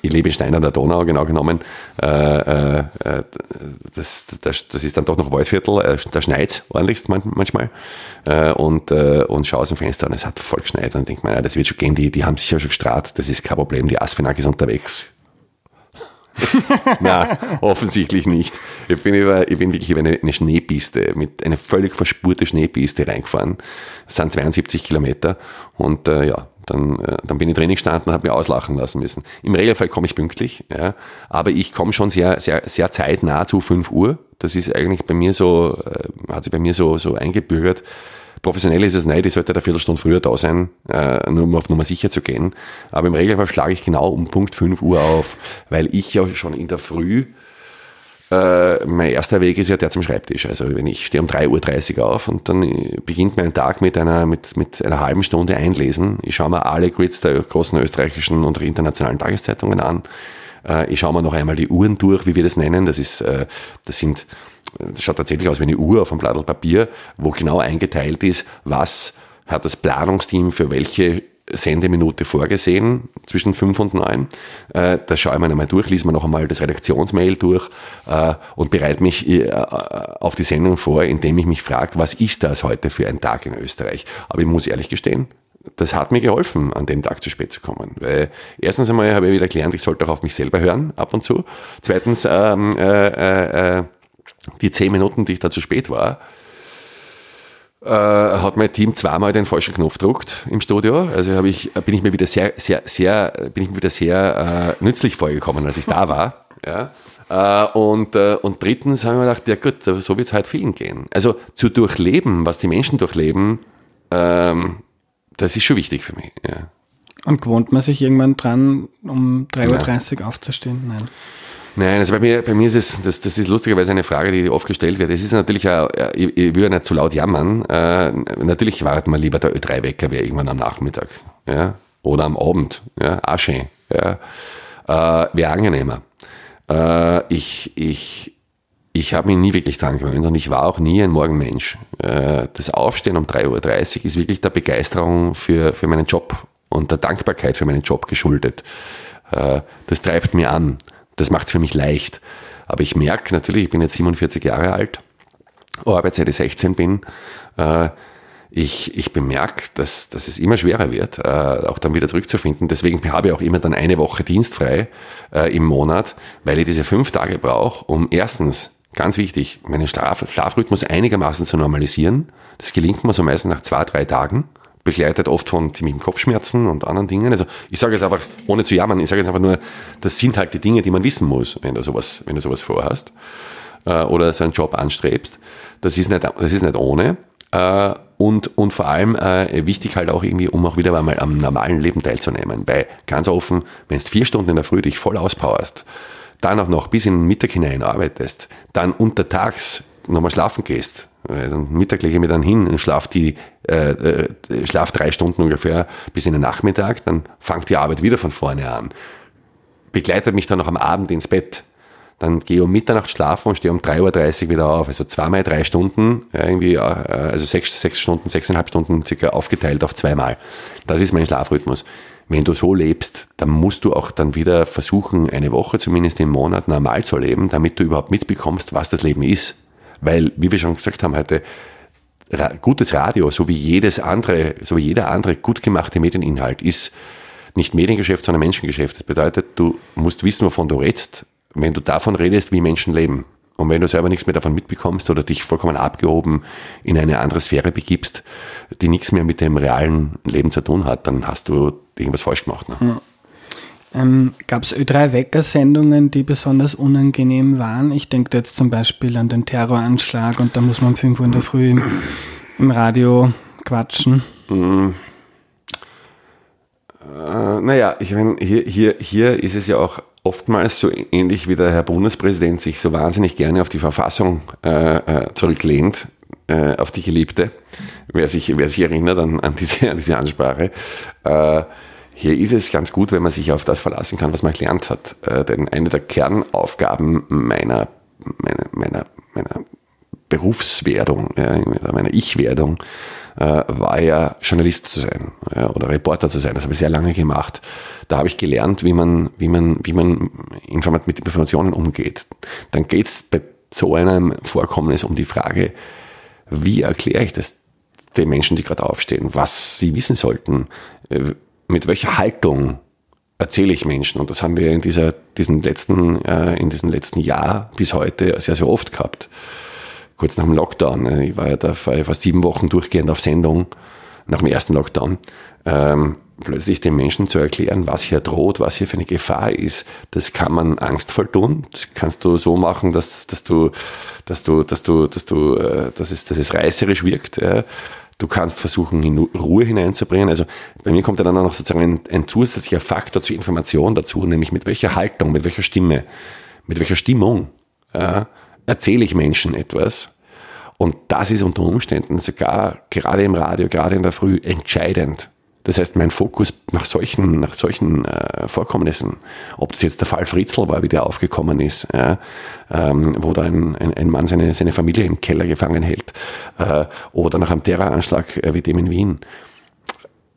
Ich lebe in Stein an der Donau, genau genommen. Äh, äh, äh das, das, das ist dann doch noch Waldviertel, äh, da schneit ordentlichst manchmal. Äh, und, und schaue aus dem Fenster und es hat voll geschneit und denke mir, das wird schon gehen, die, die haben sicher schon gestrahlt, das ist kein Problem, die Asfinag ist unterwegs Nein, offensichtlich nicht. Ich bin, über, ich bin wirklich über eine, eine Schneepiste, mit einer völlig verspurte Schneepiste reingefahren. Das sind 72 Kilometer und äh, ja, dann, äh, dann bin ich drin gestanden und habe mich auslachen lassen müssen. Im Regelfall komme ich pünktlich, ja, aber ich komme schon sehr, sehr, sehr zeitnah zu 5 Uhr. Das ist eigentlich bei mir so, äh, hat sich bei mir so, so eingebürgert Professionell ist es nicht, ich sollte eine Viertelstunde früher da sein, äh, nur um auf Nummer sicher zu gehen. Aber im Regelfall schlage ich genau um Punkt 5 Uhr auf, weil ich ja schon in der Früh äh, mein erster Weg ist ja der zum Schreibtisch. Also wenn ich stehe um 3.30 Uhr auf und dann beginnt mein Tag mit einer, mit, mit einer halben Stunde Einlesen. Ich schaue mir alle Grids der großen österreichischen und internationalen Tageszeitungen an. Äh, ich schaue mir noch einmal die Uhren durch, wie wir das nennen. Das ist, äh, das sind das schaut tatsächlich aus wie eine Uhr auf einem Blatt Papier, wo genau eingeteilt ist, was hat das Planungsteam für welche Sendeminute vorgesehen, zwischen fünf und neun. Äh, das schaue ich mir einmal durch, lese mir noch einmal das Redaktionsmail durch äh, und bereite mich äh, auf die Sendung vor, indem ich mich frage, was ist das heute für ein Tag in Österreich? Aber ich muss ehrlich gestehen, das hat mir geholfen, an dem Tag zu spät zu kommen. Weil erstens einmal habe ich wieder gelernt, ich sollte auch auf mich selber hören, ab und zu. Zweitens, ähm, äh, äh, die zehn Minuten, die ich da zu spät war, äh, hat mein Team zweimal den falschen Knopf gedruckt im Studio. Also habe ich, bin ich mir wieder sehr, sehr, sehr, bin ich mir wieder sehr äh, nützlich vorgekommen, als ich da war. Ja. Äh, und, äh, und drittens habe ich mir gedacht, ja gut, so wird es halt vielen gehen. Also zu durchleben, was die Menschen durchleben, ähm, das ist schon wichtig für mich. Ja. Und gewohnt man sich irgendwann dran, um 3.30 Uhr aufzustehen? Nein. Nein, also bei mir, bei mir ist es, das, das ist lustigerweise eine Frage, die oft gestellt wird. Es ist natürlich auch, ich, ich will nicht zu laut jammern, äh, natürlich wartet man lieber der Ö3-Wecker wäre irgendwann am Nachmittag, ja, oder am Abend, ja, auch schön, ja, äh, wäre angenehmer. Äh, ich, ich, ich habe mich nie wirklich dran gewöhnt und ich war auch nie ein Morgenmensch. Äh, das Aufstehen um 3.30 Uhr ist wirklich der Begeisterung für, für meinen Job und der Dankbarkeit für meinen Job geschuldet. Äh, das treibt mir an. Das macht es für mich leicht. Aber ich merke natürlich, ich bin jetzt 47 Jahre alt, ich 16 bin. Äh, ich, ich bemerke, dass, dass es immer schwerer wird, auch dann wieder zurückzufinden. Deswegen habe ich auch immer dann eine Woche dienstfrei im Monat, weil ich diese fünf Tage brauche, um erstens, ganz wichtig, meinen Schlaf, Schlafrhythmus einigermaßen zu normalisieren. Das gelingt mir so meistens nach zwei, drei Tagen begleitet oft von ziemlichen Kopfschmerzen und anderen Dingen. Also ich sage jetzt einfach, ohne zu jammern, ich sage jetzt einfach nur, das sind halt die Dinge, die man wissen muss, wenn du sowas, wenn du sowas vorhast äh, oder so einen Job anstrebst. Das ist nicht, das ist nicht ohne. Äh, und, und vor allem äh, wichtig halt auch irgendwie, um auch wieder einmal am normalen Leben teilzunehmen. Weil ganz offen, wenn du vier Stunden in der Früh dich voll auspowerst, dann auch noch bis in den Mittag hinein arbeitest, dann untertags nochmal schlafen gehst, dann Mittag lege ich mir dann hin und schlaf, die, äh, äh, schlaf drei Stunden ungefähr bis in den Nachmittag, dann fängt die Arbeit wieder von vorne an. Begleitet mich dann noch am Abend ins Bett. Dann gehe um Mitternacht schlafen und stehe um 3.30 Uhr wieder auf. Also zweimal drei Stunden, irgendwie, äh, also sechs, sechs Stunden, sechseinhalb Stunden circa aufgeteilt auf zweimal. Das ist mein Schlafrhythmus. Wenn du so lebst, dann musst du auch dann wieder versuchen, eine Woche zumindest im Monat normal zu leben, damit du überhaupt mitbekommst, was das Leben ist. Weil, wie wir schon gesagt haben heute, gutes Radio, so wie jedes andere, so wie jeder andere gut gemachte Medieninhalt ist nicht Mediengeschäft, sondern Menschengeschäft. Das bedeutet, du musst wissen, wovon du redest, wenn du davon redest, wie Menschen leben. Und wenn du selber nichts mehr davon mitbekommst oder dich vollkommen abgehoben in eine andere Sphäre begibst, die nichts mehr mit dem realen Leben zu tun hat, dann hast du irgendwas falsch gemacht. Ne? Ja. Ähm, Gab es Ö3-Wecker-Sendungen, die besonders unangenehm waren? Ich denke jetzt zum Beispiel an den Terroranschlag und da muss man um 5 Uhr in der Früh im, im Radio quatschen. Mhm. Äh, naja, ich meine, hier, hier, hier ist es ja auch oftmals so ähnlich wie der Herr Bundespräsident sich so wahnsinnig gerne auf die Verfassung äh, äh zurücklehnt, äh, auf die Geliebte. Wer sich, wer sich erinnert an, an, diese, an diese Ansprache. Äh, hier ist es ganz gut, wenn man sich auf das verlassen kann, was man gelernt hat. Äh, denn eine der Kernaufgaben meiner, meiner, meiner, meiner Berufswerdung, äh, meiner Ich-Werdung, äh, war ja Journalist zu sein ja, oder Reporter zu sein. Das habe ich sehr lange gemacht. Da habe ich gelernt, wie man, wie man, wie man informat mit Informationen umgeht. Dann geht es bei so einem Vorkommnis um die Frage, wie erkläre ich das den Menschen, die gerade aufstehen, was sie wissen sollten, äh, mit welcher Haltung erzähle ich Menschen. Und das haben wir in dieser, diesen letzten, äh, in diesem letzten Jahr bis heute sehr, sehr oft gehabt. Kurz nach dem Lockdown. Äh, ich war ja da fast sieben Wochen durchgehend auf Sendung nach dem ersten Lockdown. Ähm, plötzlich den Menschen zu erklären, was hier droht, was hier für eine Gefahr ist, das kann man angstvoll tun. Das kannst du so machen, dass, dass du, dass du, dass du, dass du, äh, dass es, dass es reißerisch wirkt. Äh, Du kannst versuchen, in Ruhe hineinzubringen. Also bei mir kommt dann auch noch sozusagen ein, ein zusätzlicher Faktor zur Information dazu, nämlich mit welcher Haltung, mit welcher Stimme, mit welcher Stimmung ja, erzähle ich Menschen etwas. Und das ist unter Umständen sogar gerade im Radio, gerade in der Früh entscheidend das heißt, mein Fokus nach solchen, nach solchen äh, Vorkommnissen, ob das jetzt der Fall Fritzl war, wie der aufgekommen ist, ja, ähm, wo da ein, ein, ein, Mann seine, seine Familie im Keller gefangen hält, äh, oder nach einem Terroranschlag äh, wie dem in Wien,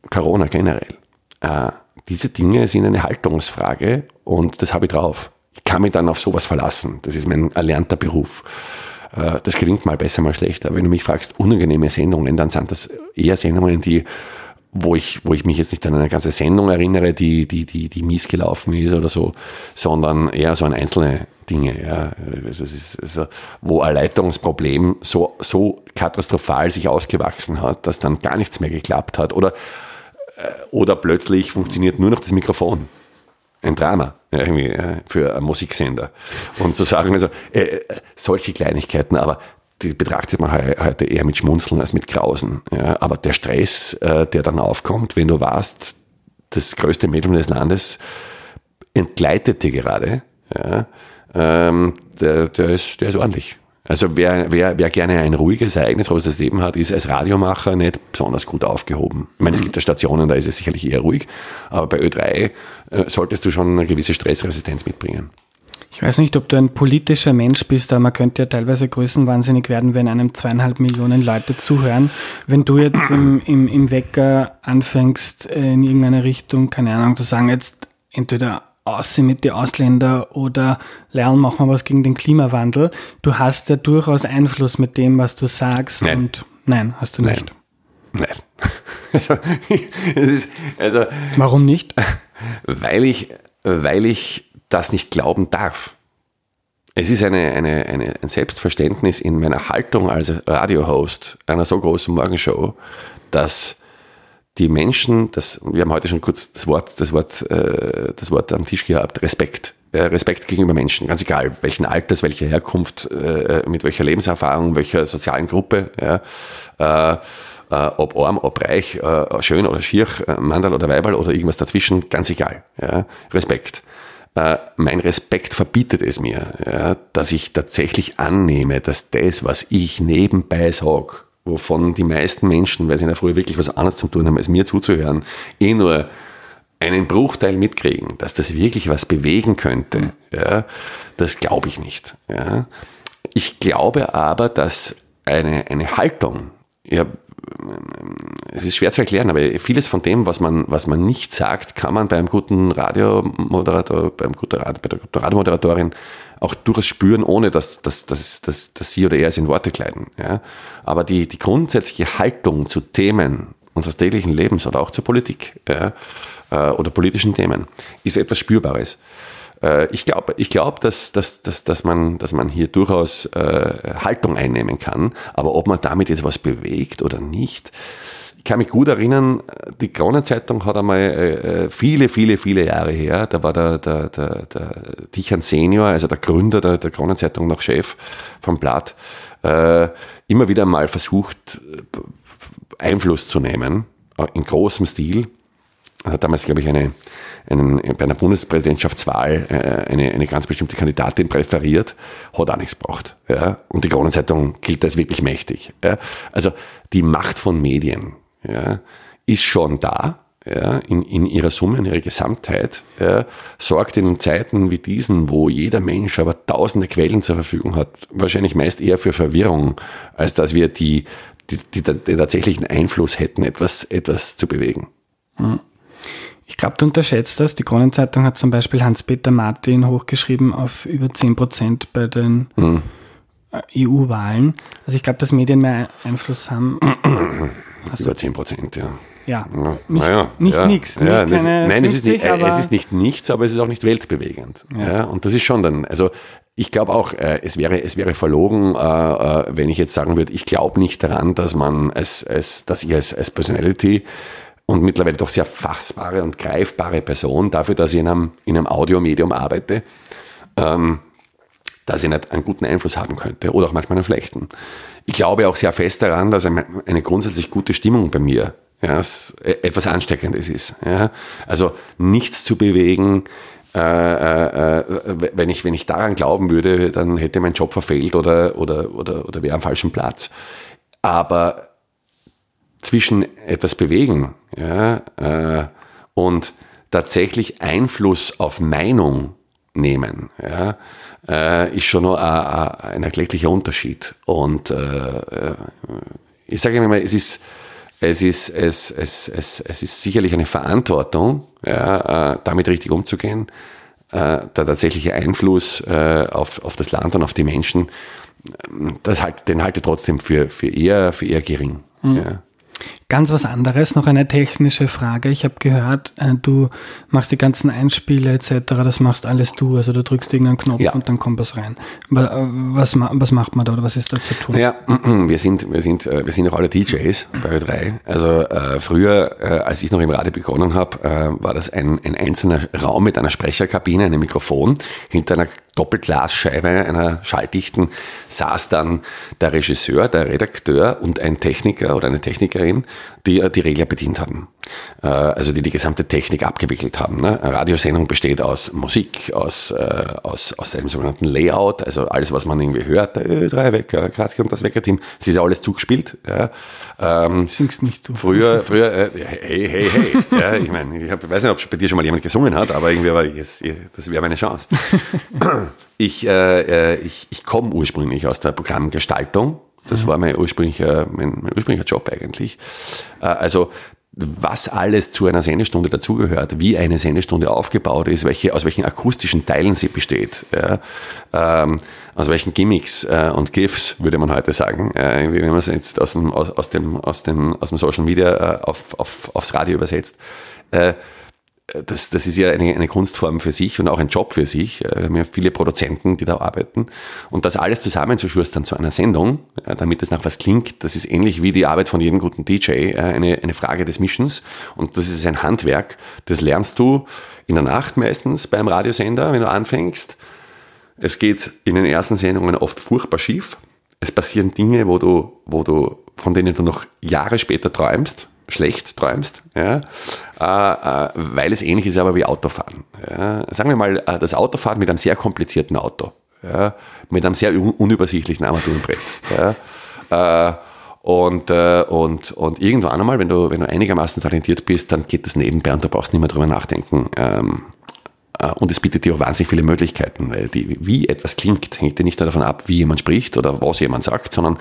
Corona generell. Äh, diese Dinge sind eine Haltungsfrage und das habe ich drauf. Ich kann mich dann auf sowas verlassen. Das ist mein erlernter Beruf. Äh, das gelingt mal besser, mal schlechter. Wenn du mich fragst, unangenehme Sendungen, dann sind das eher Sendungen, die wo ich, wo ich mich jetzt nicht an eine ganze Sendung erinnere, die, die, die, die mies gelaufen ist oder so, sondern eher so an einzelne Dinge, ja. Also ist, also, wo ein Leitungsproblem so, so katastrophal sich ausgewachsen hat, dass dann gar nichts mehr geklappt hat oder, äh, oder plötzlich funktioniert nur noch das Mikrofon. Ein Drama irgendwie, für einen Musiksender. Und zu sagen, also äh, äh, solche Kleinigkeiten, aber die betrachtet man heute eher mit Schmunzeln als mit Grausen. Ja, aber der Stress, äh, der dann aufkommt, wenn du warst, das größte Medium des Landes entgleitet dir gerade, ja, ähm, der, der, ist, der ist ordentlich. Also wer, wer, wer gerne ein ruhiges, ereignisreiches Leben hat, ist als Radiomacher nicht besonders gut aufgehoben. Ich meine, es gibt ja Stationen, da ist es sicherlich eher ruhig, aber bei Ö3 äh, solltest du schon eine gewisse Stressresistenz mitbringen. Ich weiß nicht, ob du ein politischer Mensch bist, aber man könnte ja teilweise größenwahnsinnig werden, wenn einem zweieinhalb Millionen Leute zuhören. Wenn du jetzt im, im, im Wecker anfängst, äh, in irgendeine Richtung, keine Ahnung, zu sagen, jetzt entweder aussehen mit den Ausländern oder lernen, machen wir was gegen den Klimawandel. Du hast ja durchaus Einfluss mit dem, was du sagst. Nein. Und nein, hast du nicht. Nein. Also, ist, also, Warum nicht? Weil ich, weil ich das nicht glauben darf. Es ist eine, eine, eine, ein Selbstverständnis in meiner Haltung als Radiohost einer so großen Morgenshow, dass die Menschen, das, wir haben heute schon kurz das Wort, das Wort, äh, das Wort am Tisch gehabt, Respekt. Äh, Respekt gegenüber Menschen, ganz egal, welchen Alters, welcher Herkunft, äh, mit welcher Lebenserfahrung, welcher sozialen Gruppe, ja, äh, ob arm, ob reich, schön oder schier, Mandal oder Weiberl oder irgendwas dazwischen, ganz egal. Ja? Respekt. Mein Respekt verbietet es mir, ja, dass ich tatsächlich annehme, dass das, was ich nebenbei sage, wovon die meisten Menschen, weil sie in der Früh wirklich was anderes zu tun haben, als mir zuzuhören, eh nur einen Bruchteil mitkriegen, dass das wirklich was bewegen könnte, ja, das glaube ich nicht. Ja. Ich glaube aber, dass eine, eine Haltung, ja, es ist schwer zu erklären, aber vieles von dem, was man, was man nicht sagt, kann man beim guten Radiomoderator, beim guten Radio, bei der guten Radiomoderatorin auch durchaus spüren, ohne dass, dass, dass, dass, dass sie oder er es in Worte kleiden. Ja. Aber die, die grundsätzliche Haltung zu Themen unseres täglichen Lebens oder auch zur Politik ja, äh, oder politischen Themen ist etwas Spürbares. Äh, ich glaube, ich glaub, dass, dass, dass, dass, man, dass man hier durchaus äh, Haltung einnehmen kann, aber ob man damit jetzt was bewegt oder nicht, ich kann mich gut erinnern, die Kronenzeitung hat einmal äh, viele, viele, viele Jahre her, da war der, der, der, der Dichan Senior, also der Gründer der, der Kronenzeitung, noch Chef vom Blatt, äh, immer wieder mal versucht, Einfluss zu nehmen, in großem Stil. Hat damals, glaube ich, eine, einen, bei einer Bundespräsidentschaftswahl äh, eine, eine ganz bestimmte Kandidatin präferiert, hat auch nichts gebraucht. Ja? Und die Kronenzeitung gilt als wirklich mächtig. Ja? Also die Macht von Medien ja, ist schon da, ja, in, in ihrer Summe, in ihrer Gesamtheit, ja, sorgt in Zeiten wie diesen, wo jeder Mensch aber tausende Quellen zur Verfügung hat, wahrscheinlich meist eher für Verwirrung, als dass wir die, die, die, den tatsächlichen Einfluss hätten, etwas, etwas zu bewegen. Hm. Ich glaube, du unterschätzt das. Die Kronenzeitung hat zum Beispiel Hans-Peter Martin hochgeschrieben auf über 10 Prozent bei den hm. EU-Wahlen. Also ich glaube, dass Medien mehr Einfluss haben. Also, über 10 Prozent, ja. Ja, ja. nicht, ja, nicht ja, nichts. Ja, nicht nein, 50, es, ist nicht, es ist nicht nichts, aber es ist auch nicht weltbewegend. Ja. und das ist schon dann, also ich glaube auch, äh, es, wäre, es wäre verlogen, äh, äh, wenn ich jetzt sagen würde, ich glaube nicht daran, dass man als, als, dass ich als, als Personality und mittlerweile doch sehr fassbare und greifbare Person dafür, dass ich in einem, in einem Audiomedium arbeite, ähm, dass ich nicht einen guten Einfluss haben könnte oder auch manchmal einen schlechten. Ich glaube auch sehr fest daran, dass eine grundsätzlich gute Stimmung bei mir ja, etwas Ansteckendes ist. Ja. Also nichts zu bewegen, äh, äh, äh, wenn, ich, wenn ich daran glauben würde, dann hätte mein Job verfehlt oder, oder, oder, oder wäre am falschen Platz. Aber zwischen etwas bewegen ja, äh, und tatsächlich Einfluss auf Meinung nehmen, ja, äh, ist schon nur ein, ein erklecklicher Unterschied. Und äh, ich sage immer, es ist, es ist, es, es, es, es ist sicherlich eine Verantwortung, ja, äh, damit richtig umzugehen. Äh, der tatsächliche Einfluss äh, auf, auf das Land und auf die Menschen, das halt, den halte ich trotzdem für, für, eher, für eher gering. Mhm. Ja. Ganz was anderes, noch eine technische Frage. Ich habe gehört, äh, du machst die ganzen Einspiele etc., das machst alles du. Also du drückst irgendeinen Knopf ja. und dann kommt was rein. Äh, was, was macht man da oder was ist da zu tun? Ja, wir sind, wir sind, äh, wir sind auch alle DJs bei Ö3. Also äh, früher, äh, als ich noch im Radio begonnen habe, äh, war das ein, ein einzelner Raum mit einer Sprecherkabine, einem Mikrofon. Hinter einer Doppelglasscheibe, einer schalldichten, saß dann der Regisseur, der Redakteur und ein Techniker oder eine Technikerin, die die Regler bedient haben. Äh, also die die gesamte Technik abgewickelt haben. Ne? Eine Radiosendung besteht aus Musik, aus, äh, aus, aus einem sogenannten Layout, also alles, was man irgendwie hört, der Ö3-Wecker, gerade kommt das Weckerteam, es ist alles zugespielt. Ja. Ähm, Singst nicht du. Früher, früher, äh, hey, hey, hey. ja, ich meine, ich hab, weiß nicht, ob bei dir schon mal jemand gesungen hat, aber irgendwie war ich, das wäre meine Chance. ich, äh, ich, ich komme ursprünglich aus der Programmgestaltung. Das war mein ursprünglicher, mein, mein ursprünglicher Job eigentlich. Äh, also was alles zu einer Sendestunde dazugehört, wie eine Sendestunde aufgebaut ist, welche, aus welchen akustischen Teilen sie besteht, ja, ähm, aus welchen Gimmicks äh, und GIFs, würde man heute sagen, äh, wenn man es jetzt aus dem, aus, aus, dem, aus, dem, aus dem Social Media äh, auf, auf, aufs Radio übersetzt. Äh, das, das ist ja eine, eine Kunstform für sich und auch ein Job für sich. Wir haben ja viele Produzenten, die da arbeiten. Und das alles zusammenzuschustern zu einer Sendung, damit es nach was klingt, das ist ähnlich wie die Arbeit von jedem guten DJ, eine, eine Frage des Mischens. Und das ist ein Handwerk, das lernst du in der Nacht meistens beim Radiosender, wenn du anfängst. Es geht in den ersten Sendungen oft furchtbar schief. es passieren Dinge, wo du, wo du, von denen du noch Jahre später träumst, schlecht träumst, ja, äh, äh, weil es ähnlich ist aber wie Autofahren. Ja. Sagen wir mal, äh, das Autofahren mit einem sehr komplizierten Auto, ja, mit einem sehr un unübersichtlichen Armaturenbrett. Ja. Und, und, und irgendwann einmal, wenn du, wenn du einigermaßen talentiert bist, dann geht das nebenbei und du brauchst nicht mehr drüber nachdenken. Ähm, äh, und es bietet dir auch wahnsinnig viele Möglichkeiten, die, wie etwas klingt, hängt ja nicht nur davon ab, wie jemand spricht oder was jemand sagt, sondern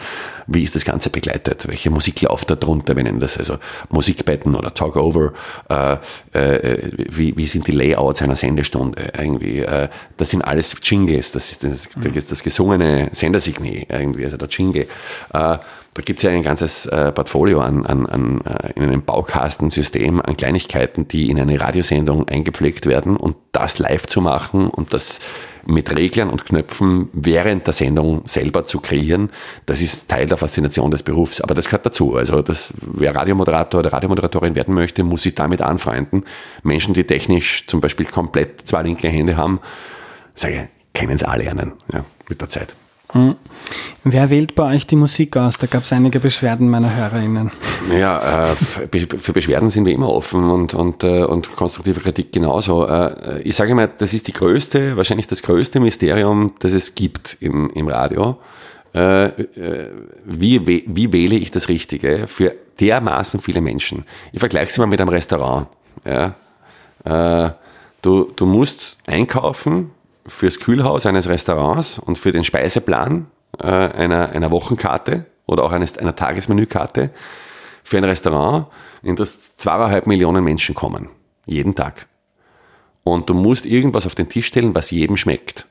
wie ist das Ganze begleitet, welche Musik läuft da drunter, wir nennen das also Musikbetten oder Talkover, äh, äh, wie, wie sind die Layouts einer Sendestunde irgendwie, äh, das sind alles Jingles, das ist das, das, das gesungene Sendersignal irgendwie, also der Jingle. Äh, da gibt es ja ein ganzes äh, Portfolio an, an, an äh, in einem Baukastensystem an Kleinigkeiten, die in eine Radiosendung eingepflegt werden und das live zu machen und das mit Reglern und Knöpfen während der Sendung selber zu kreieren, das ist Teil der Faszination des Berufs. Aber das gehört dazu. Also das, wer Radiomoderator oder Radiomoderatorin werden möchte, muss sich damit anfreunden. Menschen, die technisch zum Beispiel komplett zwei linke Hände haben, sage ich, können es alle lernen ja, mit der Zeit. Hm. Wer wählt bei euch die Musik aus? Da gab es einige Beschwerden meiner HörerInnen. Ja, äh, für Beschwerden sind wir immer offen und, und, äh, und konstruktive Kritik genauso. Äh, ich sage mal, das ist die größte, wahrscheinlich das größte Mysterium, das es gibt im, im Radio. Wie, wie wähle ich das Richtige für dermaßen viele Menschen? Ich vergleiche es mal mit einem Restaurant. Ja? Du, du musst einkaufen, fürs Kühlhaus eines Restaurants und für den Speiseplan äh, einer, einer Wochenkarte oder auch eines, einer Tagesmenükarte für ein Restaurant, in das zweieinhalb Millionen Menschen kommen. Jeden Tag. Und du musst irgendwas auf den Tisch stellen, was jedem schmeckt.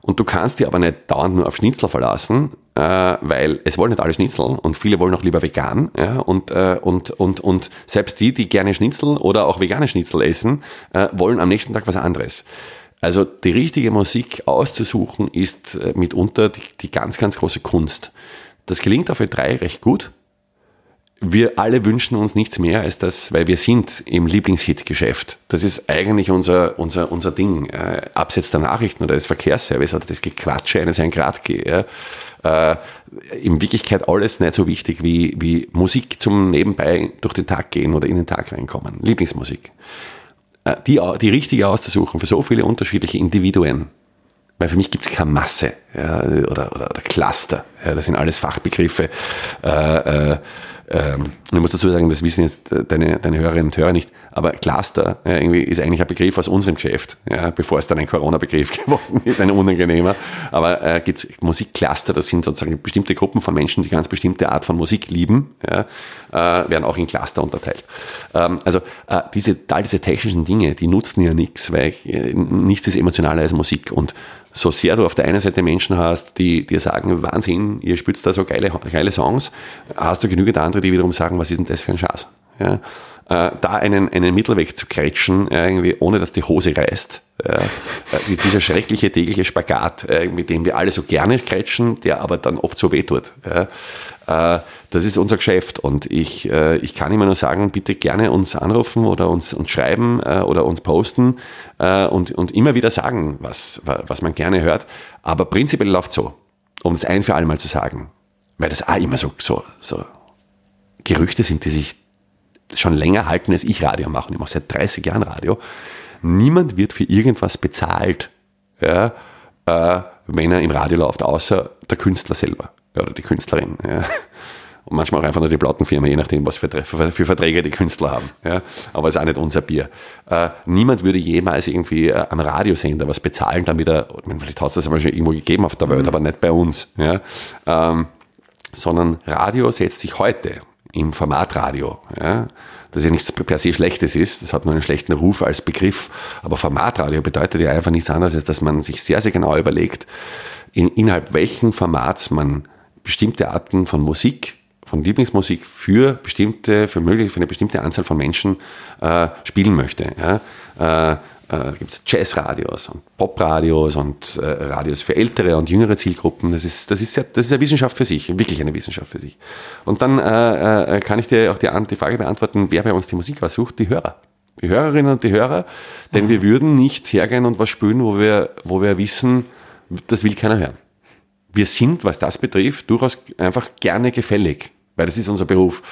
Und du kannst dich aber nicht dauernd nur auf Schnitzel verlassen, äh, weil es wollen nicht alle Schnitzel und viele wollen auch lieber vegan. Ja, und, äh, und, und, und selbst die, die gerne Schnitzel oder auch vegane Schnitzel essen, äh, wollen am nächsten Tag was anderes. Also die richtige Musik auszusuchen ist äh, mitunter die, die ganz, ganz große Kunst. Das gelingt auf E3 recht gut. Wir alle wünschen uns nichts mehr als das, weil wir sind im Lieblingshit-Geschäft. Das ist eigentlich unser, unser, unser Ding. Äh, abseits der Nachrichten oder des Verkehrsservice oder das Gequatsche eines Herrn Gradke. Ja. Äh, in Wirklichkeit alles nicht so wichtig wie, wie Musik zum Nebenbei durch den Tag gehen oder in den Tag reinkommen. Lieblingsmusik. Äh, die, die richtige auszusuchen für so viele unterschiedliche Individuen. Weil für mich gibt es keine Masse ja, oder, oder, oder Cluster. Ja, das sind alles Fachbegriffe. Äh, äh, ähm, und ich muss dazu sagen, das wissen jetzt äh, deine, deine Hörerinnen und Hörer nicht, aber Cluster ja, irgendwie ist eigentlich ein Begriff aus unserem Geschäft, ja, bevor es dann ein Corona-Begriff geworden ist, ein unangenehmer. Aber äh, gibt es Musikcluster, das sind sozusagen bestimmte Gruppen von Menschen, die ganz bestimmte Art von Musik lieben, ja, äh, werden auch in Cluster unterteilt. Ähm, also äh, diese, all diese technischen Dinge, die nutzen ja nichts, weil äh, nichts ist emotionaler als Musik. Und so sehr du auf der einen Seite Menschen hast, die dir sagen, Wahnsinn, ihr spielt da so geile, geile Songs, hast du genügend andere, die wiederum sagen, was ist denn das für ein Schatz? Ja? Äh, da einen, einen Mittelweg zu kretschen, äh, irgendwie, ohne dass die Hose reißt, äh, dieser schreckliche tägliche Spagat, äh, mit dem wir alle so gerne kretschen, der aber dann oft so wehtut. Ja? Äh, das ist unser Geschäft und ich, äh, ich kann immer nur sagen, bitte gerne uns anrufen oder uns, uns schreiben äh, oder uns posten und, und immer wieder sagen, was, was man gerne hört. Aber prinzipiell läuft so, um es ein für alle Mal zu sagen, weil das auch immer so, so, so Gerüchte sind, die sich schon länger halten, als ich Radio mache. Und ich mache seit 30 Jahren Radio. Niemand wird für irgendwas bezahlt, ja, äh, wenn er im Radio läuft, außer der Künstler selber ja, oder die Künstlerin. Ja. Und manchmal auch einfach nur die Plattenfirma, je nachdem, was für, für, für, Verträge die Künstler haben. Ja. Aber es ist auch nicht unser Bier. Äh, niemand würde jemals irgendwie äh, am Radiosender was bezahlen, damit er, vielleicht hat es das aber schon irgendwo gegeben auf der Welt, mhm. aber nicht bei uns. Ja. Ähm, sondern Radio setzt sich heute im Formatradio. Ja, das ja nichts per se Schlechtes ist, das hat nur einen schlechten Ruf als Begriff, aber Formatradio bedeutet ja einfach nichts anderes, als dass man sich sehr, sehr genau überlegt, in, innerhalb welchen Formats man bestimmte Arten von Musik, von Lieblingsmusik für bestimmte, für möglich, für eine bestimmte Anzahl von Menschen äh, spielen möchte. Ja? Äh, äh, gibt es Jazzradios und Popradios und äh, Radios für ältere und jüngere Zielgruppen. Das ist, das, ist ja, das ist eine Wissenschaft für sich, wirklich eine Wissenschaft für sich. Und dann äh, äh, kann ich dir auch die, die Frage beantworten, wer bei uns die Musik aussucht, die Hörer. Die Hörerinnen und die Hörer, denn mhm. wir würden nicht hergehen und was spielen, wo wir, wo wir wissen, das will keiner hören wir sind, was das betrifft, durchaus einfach gerne gefällig, weil das ist unser Beruf.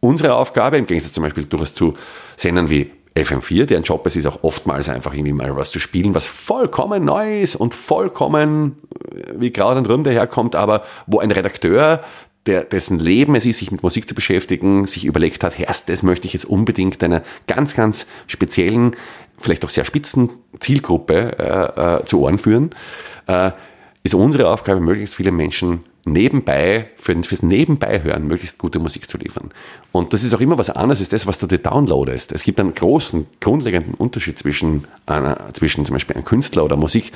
Unsere Aufgabe, im Gegensatz zum Beispiel durchaus zu Sendern wie FM4, deren Job es ist auch oftmals einfach irgendwie mal was zu spielen, was vollkommen neu ist und vollkommen äh, wie Kraut und Rühm daherkommt, aber wo ein Redakteur, der, dessen Leben es ist, sich mit Musik zu beschäftigen, sich überlegt hat, erst das möchte ich jetzt unbedingt einer ganz, ganz speziellen, vielleicht auch sehr spitzen Zielgruppe äh, äh, zu Ohren führen, äh, ist unsere Aufgabe, möglichst viele Menschen nebenbei, für, fürs Nebenbeihören möglichst gute Musik zu liefern. Und das ist auch immer was anderes als das, was du dir downloadest. Es gibt einen großen, grundlegenden Unterschied zwischen, einer, zwischen zum Beispiel einem Künstler oder Musik,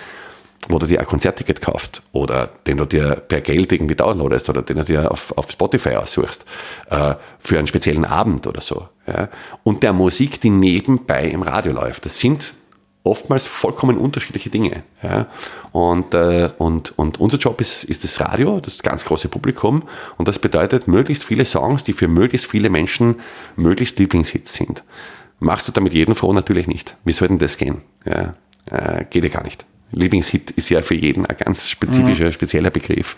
wo du dir ein Konzertticket kaufst oder den du dir per Geld irgendwie downloadest oder den du dir auf, auf Spotify aussuchst äh, für einen speziellen Abend oder so. Ja? Und der Musik, die nebenbei im Radio läuft. Das sind oftmals vollkommen unterschiedliche Dinge. Ja. Und, äh, und, und unser Job ist, ist das Radio, das ganz große Publikum. Und das bedeutet möglichst viele Songs, die für möglichst viele Menschen möglichst Lieblingshits sind. Machst du damit jeden froh? Natürlich nicht. Wie soll denn das gehen? Ja, äh, geht ja gar nicht. Lieblingshit ist ja für jeden ein ganz spezifischer, mhm. spezieller Begriff.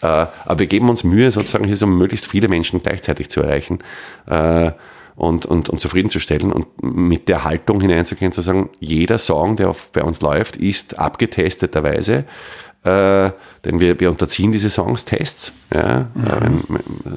Äh, aber wir geben uns Mühe, sozusagen hier so möglichst viele Menschen gleichzeitig zu erreichen. Äh, und, und, und zufriedenzustellen und mit der Haltung hineinzugehen, zu sagen, jeder Song, der auf, bei uns läuft, ist abgetesteterweise, äh, denn wir, wir unterziehen diese Songs Tests, ja, mhm. äh,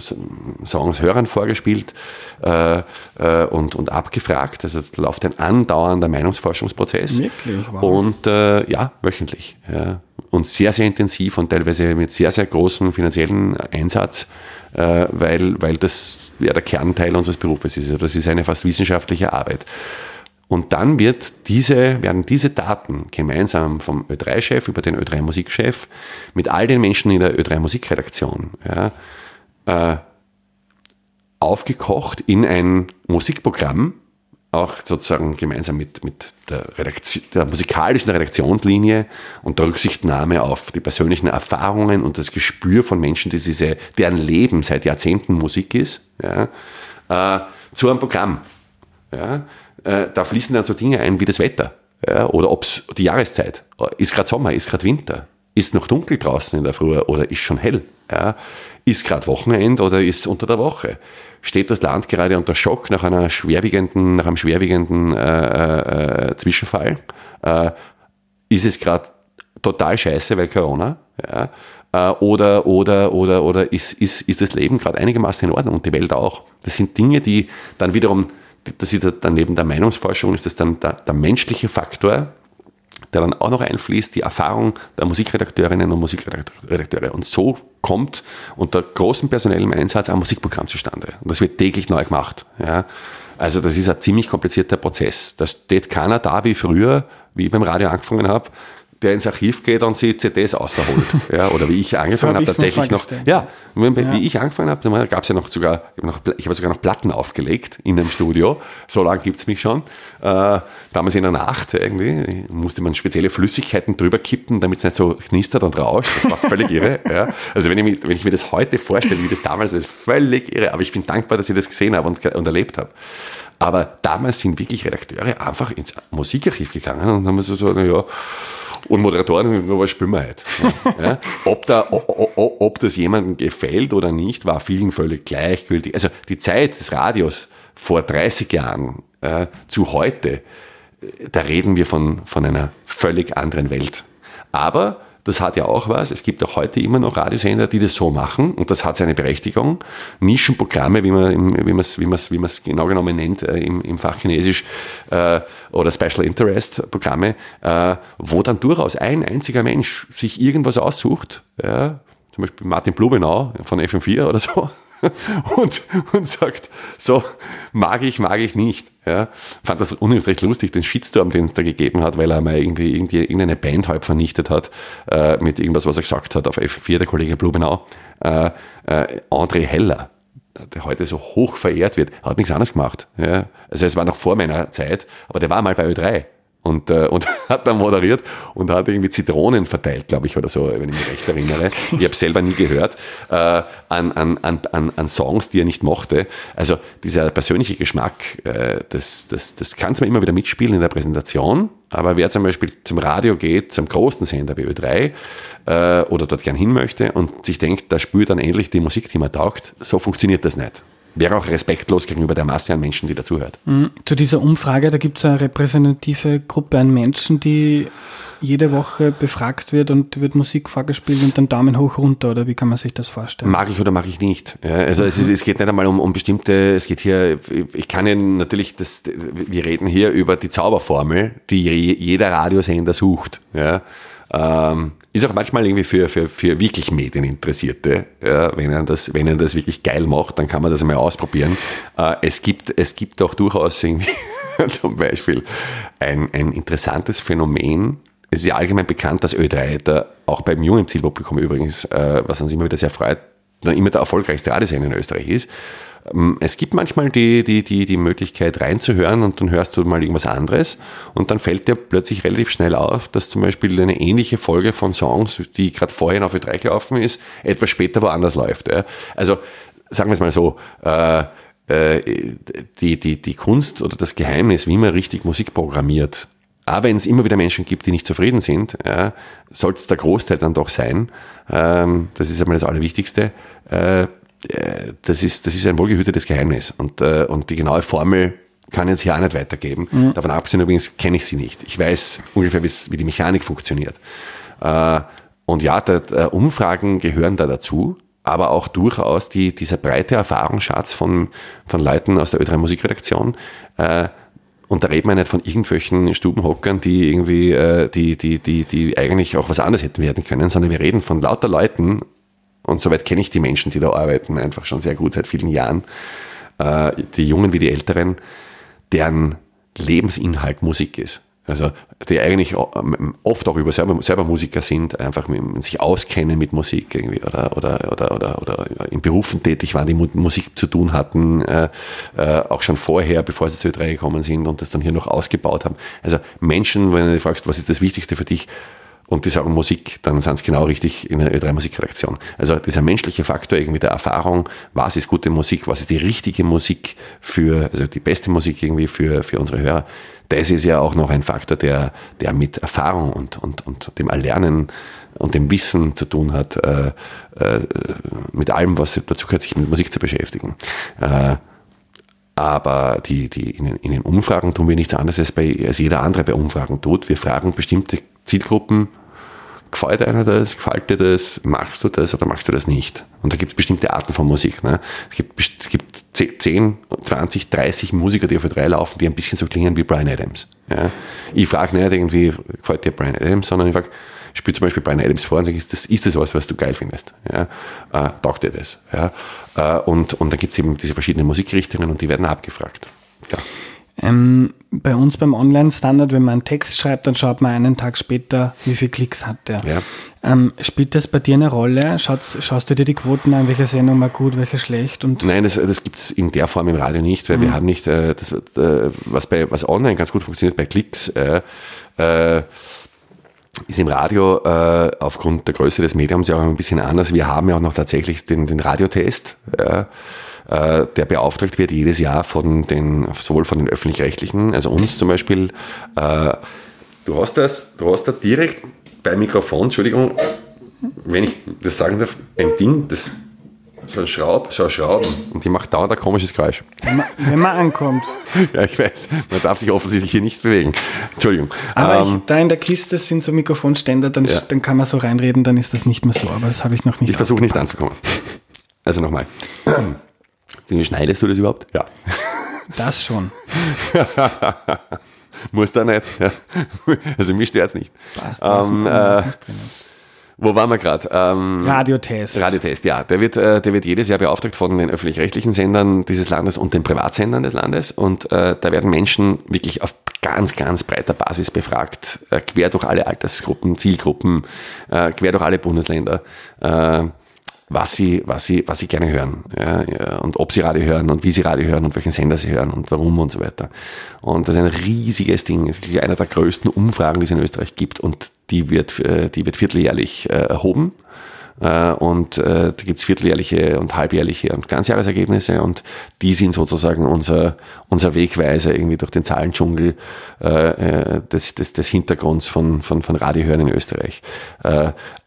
Songs Hörern vorgespielt äh, äh, und, und abgefragt, also da läuft ein andauernder Meinungsforschungsprozess Wirklich? Wow. und äh, ja, wöchentlich. Ja, und sehr, sehr intensiv und teilweise mit sehr, sehr großem finanziellen Einsatz weil, weil das ja der Kernteil unseres Berufes ist. Also das ist eine fast wissenschaftliche Arbeit. Und dann wird diese, werden diese Daten gemeinsam vom Ö3-Chef über den Ö3-Musikchef mit all den Menschen in der Ö3-Musikredaktion ja, äh, aufgekocht in ein Musikprogramm, auch sozusagen gemeinsam mit, mit der, der, musikalischen Redaktionslinie und der Rücksichtnahme auf die persönlichen Erfahrungen und das Gespür von Menschen, die diese, deren Leben seit Jahrzehnten Musik ist, ja, äh, zu einem Programm. Ja. Äh, da fließen dann so Dinge ein wie das Wetter ja, oder ob's die Jahreszeit. Ist gerade Sommer, ist gerade Winter, ist noch dunkel draußen in der Früh oder ist schon hell. Ja. Ist gerade Wochenende oder ist unter der Woche steht das Land gerade unter Schock nach einer schwerwiegenden, nach einem schwerwiegenden äh, äh, Zwischenfall. Äh, ist es gerade total scheiße, weil Corona? Ja? Äh, oder, oder, oder, oder ist, ist, ist das Leben gerade einigermaßen in Ordnung und die Welt auch? Das sind Dinge, die dann wiederum, das ist dann neben der Meinungsforschung, ist das dann der, der menschliche Faktor, der dann auch noch einfließt, die Erfahrung der Musikredakteurinnen und Musikredakteure. Und so kommt unter großem personellem Einsatz ein Musikprogramm zustande. Und das wird täglich neu gemacht. Ja. Also das ist ein ziemlich komplizierter Prozess. Da steht keiner da wie früher, wie ich beim Radio angefangen habe, der ins Archiv geht und sich CDs außerholt. ja, oder wie ich angefangen so habe, tatsächlich noch. Ja, wie ja. wie ich angefangen habe, gab es ja noch sogar, ich habe, hab sogar noch Platten aufgelegt in einem Studio. So lange gibt es mich schon. Äh, damals in der Nacht irgendwie musste man spezielle Flüssigkeiten drüber kippen, damit es nicht so knistert und rauscht. Das war völlig irre. Ja. Also wenn ich, mir, wenn ich mir das heute vorstelle, wie das damals war, ist völlig irre. Aber ich bin dankbar, dass ich das gesehen habe und, und erlebt habe. Aber damals sind wirklich Redakteure einfach ins Musikarchiv gegangen und haben so, so naja, und Moderatoren, was spielen wir heute? Ja? Ob, da, ob, ob das jemandem gefällt oder nicht, war vielen völlig gleichgültig. Also die Zeit des Radios vor 30 Jahren äh, zu heute, äh, da reden wir von, von einer völlig anderen Welt. Aber das hat ja auch was. Es gibt auch heute immer noch Radiosender, die das so machen und das hat seine Berechtigung. Nischenprogramme, wie man wie es wie man's, wie man's genau genommen nennt äh, im, im Fachchinesisch äh, oder Special Interest Programme, äh, wo dann durchaus ein einziger Mensch sich irgendwas aussucht, ja, zum Beispiel Martin Blumenau von FM4 oder so, und, und sagt, so, mag ich, mag ich nicht. Ja, fand das übrigens recht lustig, den Shitstorm, den es da gegeben hat, weil er mal irgendwie, irgendwie irgendeine Band halb vernichtet hat, äh, mit irgendwas, was er gesagt hat auf F4, der Kollege Blumenau. Äh, äh, André Heller, der heute so hoch verehrt wird, hat nichts anderes gemacht. Ja. Also es war noch vor meiner Zeit, aber der war mal bei Ö3. Und, äh, und hat dann moderiert und hat irgendwie Zitronen verteilt, glaube ich, oder so, wenn ich mich recht erinnere. Ich habe selber nie gehört, äh, an, an, an, an Songs, die er nicht mochte. Also dieser persönliche Geschmack, äh, das, das, das kann zwar immer wieder mitspielen in der Präsentation, aber wer zum Beispiel zum Radio geht, zum großen Sender wie Ö3 äh, oder dort gern hin möchte und sich denkt, da spürt dann endlich die Musik, die man taugt, so funktioniert das nicht wäre auch respektlos gegenüber der Masse an Menschen, die dazuhört. Mhm. Zu dieser Umfrage, da gibt es eine repräsentative Gruppe an Menschen, die jede Woche befragt wird und wird Musik vorgespielt und dann Daumen hoch runter oder wie kann man sich das vorstellen? Mag ich oder mag ich nicht. Ja, also mhm. es, es, geht nicht einmal um, um bestimmte, es geht hier, ich kann ja natürlich, das, wir reden hier über die Zauberformel, die jeder Radiosender sucht. Ja. Ähm, ist auch manchmal irgendwie für, für, für wirklich Medieninteressierte, ja, wenn er das, das wirklich geil macht, dann kann man das einmal ausprobieren. Äh, es gibt, es gibt auch durchaus irgendwie zum Beispiel ein, ein interessantes Phänomen. Es ist ja allgemein bekannt, dass Ö3 da auch beim jungen Zielpublikum übrigens, äh, was uns immer wieder sehr freut, immer der erfolgreichste Radiosender in Österreich ist. Ähm, es gibt manchmal die, die, die, die Möglichkeit reinzuhören und dann hörst du mal irgendwas anderes und dann fällt dir plötzlich relativ schnell auf, dass zum Beispiel eine ähnliche Folge von Songs, die gerade vorhin auf Ö3 gelaufen ist, etwas später woanders läuft. Also sagen wir es mal so, äh, äh, die, die, die Kunst oder das Geheimnis, wie man richtig Musik programmiert, aber wenn es immer wieder Menschen gibt, die nicht zufrieden sind, ja, soll es der Großteil dann doch sein. Ähm, das ist einmal das Allerwichtigste. Äh, das ist, das ist ein wohlgehütetes Geheimnis. Und, äh, und die genaue Formel kann ich jetzt hier auch nicht weitergeben. Mhm. Davon abgesehen übrigens kenne ich sie nicht. Ich weiß ungefähr, wie die Mechanik funktioniert. Äh, und ja, der, Umfragen gehören da dazu, aber auch durchaus die, dieser breite Erfahrungsschatz von, von Leuten aus der Ö3 Musikredaktion. Und da reden wir nicht von irgendwelchen Stubenhockern, die irgendwie, die, die, die, die eigentlich auch was anderes hätten werden können, sondern wir reden von lauter Leuten und soweit kenne ich die Menschen, die da arbeiten, einfach schon sehr gut seit vielen Jahren. Äh, die Jungen wie die Älteren, deren Lebensinhalt Musik ist. Also die eigentlich oft auch über selber, selber Musiker sind, einfach mit, sich auskennen mit Musik irgendwie oder, oder, oder, oder, oder in Berufen tätig waren, die mit Musik zu tun hatten, äh, äh, auch schon vorher, bevor sie zu Ö3 gekommen sind und das dann hier noch ausgebaut haben. Also Menschen, wenn du fragst, was ist das Wichtigste für dich, und die sagen Musik, dann sind es genau richtig in der Ö3 Musikredaktion. Also dieser menschliche Faktor irgendwie der Erfahrung, was ist gute Musik, was ist die richtige Musik für, also die beste Musik irgendwie für, für unsere Hörer, das ist ja auch noch ein Faktor, der, der mit Erfahrung und, und, und dem Erlernen und dem Wissen zu tun hat, äh, äh, mit allem, was dazu gehört, sich mit Musik zu beschäftigen. Äh, aber die, die in, den, in den Umfragen tun wir nichts anderes als, bei, als jeder andere bei Umfragen tut. Wir fragen bestimmte Zielgruppen, gefällt einer das, gefällt dir das, machst du das oder machst du das nicht? Und da gibt es bestimmte Arten von Musik. Ne? Es, gibt, es gibt 10, 20, 30 Musiker, die auf der 3 laufen, die ein bisschen so klingen wie Brian Adams. Ja? Ich frage nicht irgendwie, gefällt dir Brian Adams, sondern ich frage, spiel zum Beispiel Brian Adams vor und sage, ist das, ist das was, was du geil findest? Ja? Äh, taugt dir das? Ja? Äh, und, und dann gibt es eben diese verschiedenen Musikrichtungen und die werden abgefragt. Ja. Ähm, bei uns beim Online-Standard, wenn man einen Text schreibt, dann schaut man einen Tag später, wie viele Klicks hat der. Ja. Ähm, spielt das bei dir eine Rolle? Schaust, schaust du dir die Quoten an, welche Sendung mal gut, welche schlecht? Und Nein, das, das gibt es in der Form im Radio nicht, weil mhm. wir haben nicht, äh, das, äh, was, bei, was online ganz gut funktioniert, bei Klicks, äh, äh ist im Radio äh, aufgrund der Größe des Mediums ja auch ein bisschen anders. Wir haben ja auch noch tatsächlich den, den Radiotest. Äh, äh, der beauftragt wird jedes Jahr von den, sowohl von den öffentlich-rechtlichen, also uns zum Beispiel. Äh, du hast das, du hast da direkt beim Mikrofon, Entschuldigung, wenn ich das sagen darf, ein Ding, das so ein Schraub, so ein Schrauben und die macht dauernd ein komisches Geräusch. Wenn man, wenn man ankommt. ja, ich weiß, man darf sich offensichtlich hier nicht bewegen. Entschuldigung. Aber ähm, ich, da in der Kiste sind so Mikrofonständer, dann, ja. dann kann man so reinreden, dann ist das nicht mehr so, aber das habe ich noch nicht. Ich versuche nicht anzukommen. Also nochmal. Schneidest du das überhaupt? Ja. Das schon. Muss da nicht. Also mich stört es nicht. Passt, ähm, äh, wo waren wir gerade? Ähm, Radiotest. Radiotest, ja. Der wird, äh, der wird jedes Jahr beauftragt von den öffentlich-rechtlichen Sendern dieses Landes und den Privatsendern des Landes. Und äh, da werden Menschen wirklich auf ganz, ganz breiter Basis befragt, äh, quer durch alle Altersgruppen, Zielgruppen, äh, quer durch alle Bundesländer. Was sie, was sie, was sie gerne hören ja, ja, und ob sie Radio hören und wie sie Radio hören und welchen Sender sie hören und warum und so weiter. Und das ist ein riesiges Ding. Es ist einer der größten Umfragen, die es in Österreich gibt und die wird, äh, die wird vierteljährlich äh, erhoben. Äh, und äh, da gibt's vierteljährliche und halbjährliche und Ganzjahresergebnisse und die sind sozusagen unser, unser Wegweiser irgendwie durch den Zahlendschungel äh, des, des, des Hintergrunds von, von, von Radiohören in Österreich.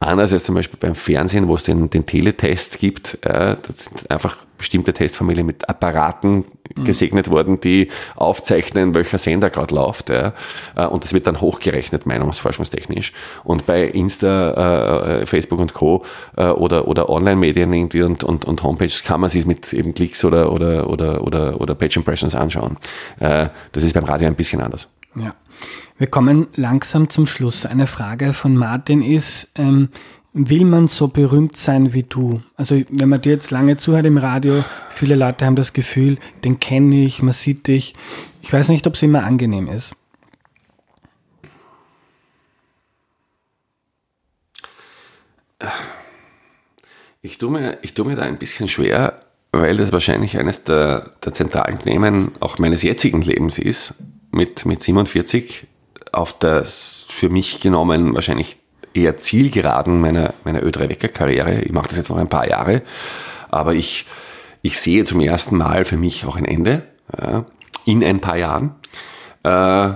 Anders als zum Beispiel beim Fernsehen, wo es den, den Teletest gibt, das sind einfach bestimmte Testfamilien mit Apparaten mhm. gesegnet worden, die aufzeichnen, welcher Sender gerade läuft. Ja. Äh, und das wird dann hochgerechnet, meinungsforschungstechnisch. Und bei Insta, äh, Facebook und Co. Äh, oder, oder Online-Medien irgendwie und, und, und Homepages kann man sich mit eben Klicks oder, oder, oder, oder, oder Page Impressions anschauen. Äh, das ist beim Radio ein bisschen anders. Ja. Wir kommen langsam zum Schluss. Eine Frage von Martin ist, ähm, will man so berühmt sein wie du? Also wenn man dir jetzt lange zuhört im Radio, viele Leute haben das Gefühl, den kenne ich, man sieht dich. Ich weiß nicht, ob es immer angenehm ist. Ich tue mir, ich tue mir da ein bisschen schwer, weil das wahrscheinlich eines der, der zentralen Themen auch meines jetzigen Lebens ist, mit, mit 47 auf das für mich genommen wahrscheinlich eher zielgeraden meiner, meiner Ö3-Wecker-Karriere. Ich mache das jetzt noch ein paar Jahre, aber ich, ich sehe zum ersten Mal für mich auch ein Ende ja, in ein paar Jahren. Äh,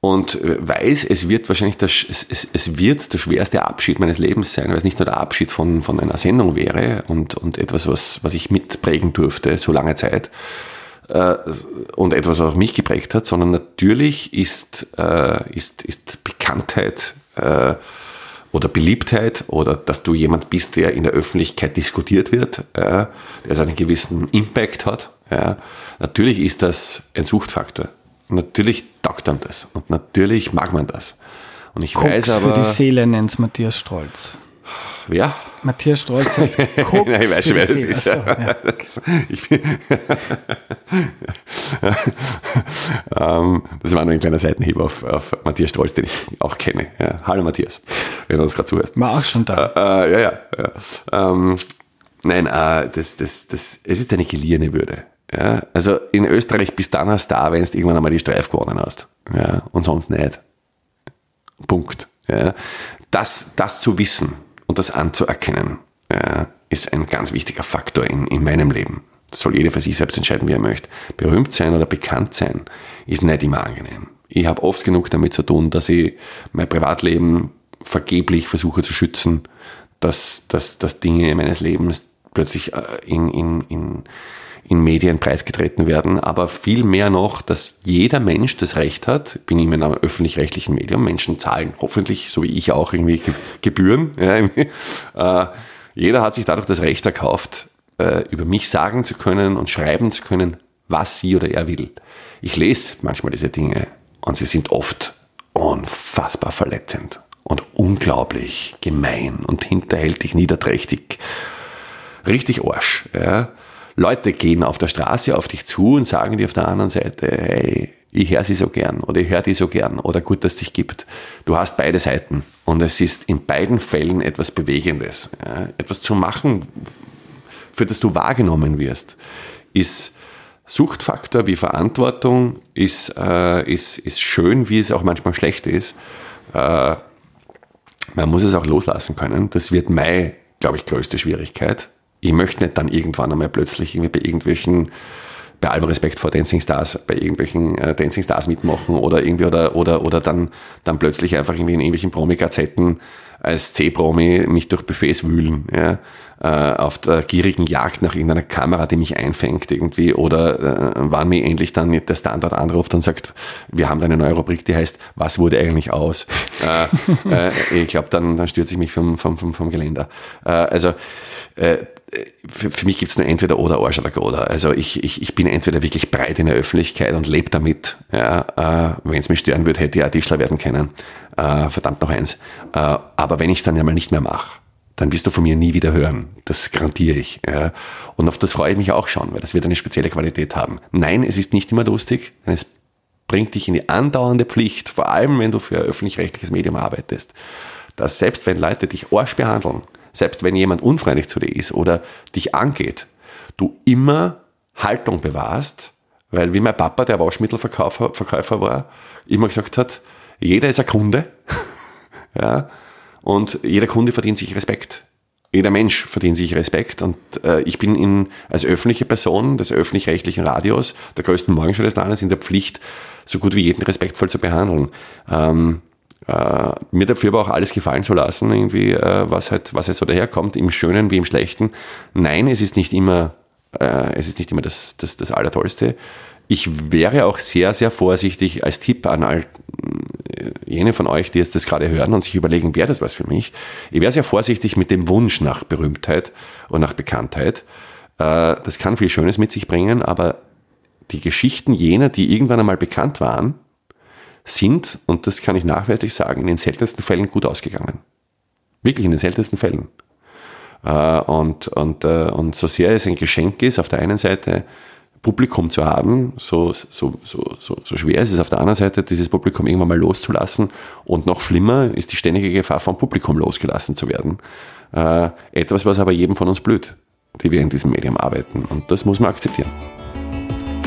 und weiß, es wird wahrscheinlich das, es, es wird der schwerste Abschied meines Lebens sein, weil es nicht nur der Abschied von, von einer Sendung wäre und, und etwas, was, was ich mitprägen durfte, so lange Zeit, äh, und etwas, was auch mich geprägt hat, sondern natürlich ist, äh, ist, ist Bekanntheit äh, oder Beliebtheit oder dass du jemand bist, der in der Öffentlichkeit diskutiert wird, ja, der so einen gewissen Impact hat. Ja. Natürlich ist das ein Suchtfaktor. Natürlich taugt man das und natürlich mag man das. Und ich Koks weiß aber. für die Seele nennt Matthias Stolz. Wer? Matthias Stolz heißt Koks Nein, ich weiß schon, wer das ist. Achso, ja. ähm, das war nur ein kleiner Seitenhieb auf, auf Matthias Stolz, den ich auch kenne. Ja, hallo Matthias, wenn du uns gerade zuhörst. War auch schon da. Äh, äh, ja, ja. ja. Ähm, nein, äh, das, das, das, es ist eine geliehene Würde. Ja? Also in Österreich bist du dann ein Star, wenn du irgendwann einmal die Streif gewonnen hast. Ja? Und sonst nicht. Punkt. Ja? Das, das zu wissen und das anzuerkennen, ja, ist ein ganz wichtiger Faktor in, in meinem Leben. Das soll jeder für sich selbst entscheiden, wie er möchte. Berühmt sein oder bekannt sein ist nicht immer angenehm. Ich habe oft genug damit zu tun, dass ich mein Privatleben vergeblich versuche zu schützen, dass, dass, dass Dinge meines Lebens plötzlich äh, in, in, in, in Medien breitgetreten werden, aber viel mehr noch, dass jeder Mensch das Recht hat, bin ich in einem öffentlich-rechtlichen Medium, Menschen zahlen hoffentlich, so wie ich auch, irgendwie Gebühren. Ja, äh, jeder hat sich dadurch das Recht erkauft, äh, über mich sagen zu können und schreiben zu können, was sie oder er will. Ich lese manchmal diese Dinge und sie sind oft unfassbar verletzend und unglaublich gemein und hinterhältig, niederträchtig. Richtig Arsch. Ja. Leute gehen auf der Straße auf dich zu und sagen dir auf der anderen Seite, hey, ich höre sie so gern oder ich höre die so gern oder gut, dass es dich gibt. Du hast beide Seiten und es ist in beiden Fällen etwas Bewegendes. Ja. Etwas zu machen, für das du wahrgenommen wirst, ist Suchtfaktor wie Verantwortung, ist, äh, ist, ist schön, wie es auch manchmal schlecht ist. Äh, man muss es auch loslassen können. Das wird meine, glaube ich, größte Schwierigkeit ich möchte nicht dann irgendwann einmal plötzlich irgendwie bei irgendwelchen, bei allem Respekt vor Dancing Stars, bei irgendwelchen äh, Dancing Stars mitmachen oder irgendwie oder, oder, oder dann, dann plötzlich einfach irgendwie in irgendwelchen Promi-Gazetten als C-Promi mich durch Buffets wühlen, ja, auf der gierigen Jagd nach irgendeiner Kamera, die mich einfängt irgendwie, oder äh, wann mir endlich dann der Standard anruft und sagt, wir haben da eine neue Rubrik, die heißt, was wurde eigentlich aus? äh, äh, ich glaube, dann, dann stürze ich mich vom, vom, vom, vom Geländer. Äh, also, äh, für, für mich gibt's nur entweder oder Arsch oder oder. Also ich, ich, ich bin entweder wirklich breit in der Öffentlichkeit und lebe damit. Ja, äh, wenn es mich stören würde, hätte ich auch Tischler werden können. Äh, verdammt noch eins. Äh, aber wenn ich es dann ja mal nicht mehr mache, dann wirst du von mir nie wieder hören. Das garantiere ich. Ja. Und auf das freue ich mich auch schon, weil das wird eine spezielle Qualität haben. Nein, es ist nicht immer lustig, es bringt dich in die andauernde Pflicht, vor allem wenn du für ein öffentlich-rechtliches Medium arbeitest, dass selbst wenn Leute dich Arsch behandeln, selbst wenn jemand unfreundlich zu dir ist oder dich angeht, du immer Haltung bewahrst, weil wie mein Papa, der Waschmittelverkäufer Verkäufer war, immer gesagt hat, jeder ist ein Kunde ja, und jeder Kunde verdient sich Respekt. Jeder Mensch verdient sich Respekt und äh, ich bin in, als öffentliche Person des öffentlich-rechtlichen Radios, der größten Morgenschau des Landes, in der Pflicht, so gut wie jeden respektvoll zu behandeln. Ähm, äh, mir dafür aber auch alles gefallen zu lassen, irgendwie, äh, was halt, was halt so daherkommt, im Schönen wie im Schlechten. Nein, es ist nicht immer, äh, es ist nicht immer das, das, das Allertollste. Ich wäre auch sehr, sehr vorsichtig als Tipp an all jene von euch, die jetzt das gerade hören und sich überlegen, wäre das was für mich? Ich wäre sehr vorsichtig mit dem Wunsch nach Berühmtheit und nach Bekanntheit. Äh, das kann viel Schönes mit sich bringen, aber die Geschichten jener, die irgendwann einmal bekannt waren, sind, und das kann ich nachweislich sagen, in den seltensten Fällen gut ausgegangen. Wirklich in den seltensten Fällen. Äh, und, und, äh, und so sehr es ein Geschenk ist, auf der einen Seite Publikum zu haben, so, so, so, so, so schwer ist es auf der anderen Seite, dieses Publikum irgendwann mal loszulassen. Und noch schlimmer ist die ständige Gefahr, vom Publikum losgelassen zu werden. Äh, etwas, was aber jedem von uns blüht, die wir in diesem Medium arbeiten. Und das muss man akzeptieren.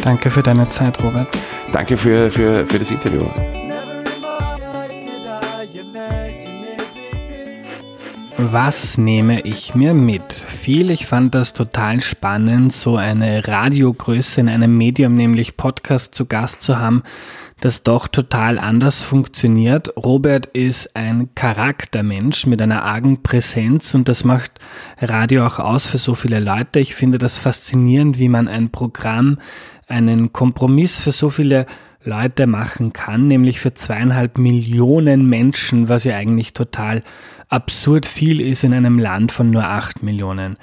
Danke für deine Zeit, Robert. Danke für, für, für das Interview. Was nehme ich mir mit? Viel, ich fand das total spannend, so eine Radiogröße in einem Medium, nämlich Podcast zu Gast zu haben, das doch total anders funktioniert. Robert ist ein Charaktermensch mit einer argen Präsenz und das macht Radio auch aus für so viele Leute. Ich finde das faszinierend, wie man ein Programm, einen Kompromiss für so viele Leute machen kann, nämlich für zweieinhalb Millionen Menschen, was ja eigentlich total absurd viel ist in einem Land von nur acht Millionen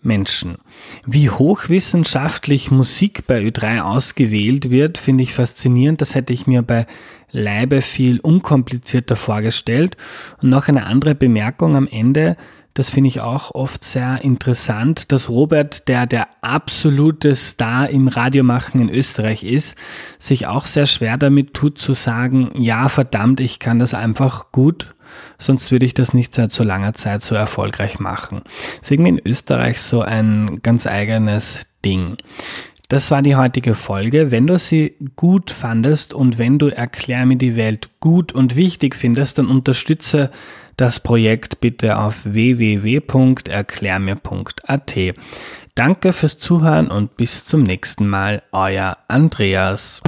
Menschen. Wie hochwissenschaftlich Musik bei Ö3 ausgewählt wird, finde ich faszinierend. Das hätte ich mir bei Leibe viel unkomplizierter vorgestellt. Und noch eine andere Bemerkung am Ende das finde ich auch oft sehr interessant, dass Robert, der der absolute Star im Radiomachen in Österreich ist, sich auch sehr schwer damit tut zu sagen, ja verdammt, ich kann das einfach gut, sonst würde ich das nicht seit so langer Zeit so erfolgreich machen. Das ist irgendwie in Österreich so ein ganz eigenes Ding. Das war die heutige Folge. Wenn du sie gut fandest und wenn du Erklär mir die Welt gut und wichtig findest, dann unterstütze das Projekt bitte auf www.erklärmir.at. Danke fürs Zuhören und bis zum nächsten Mal, euer Andreas.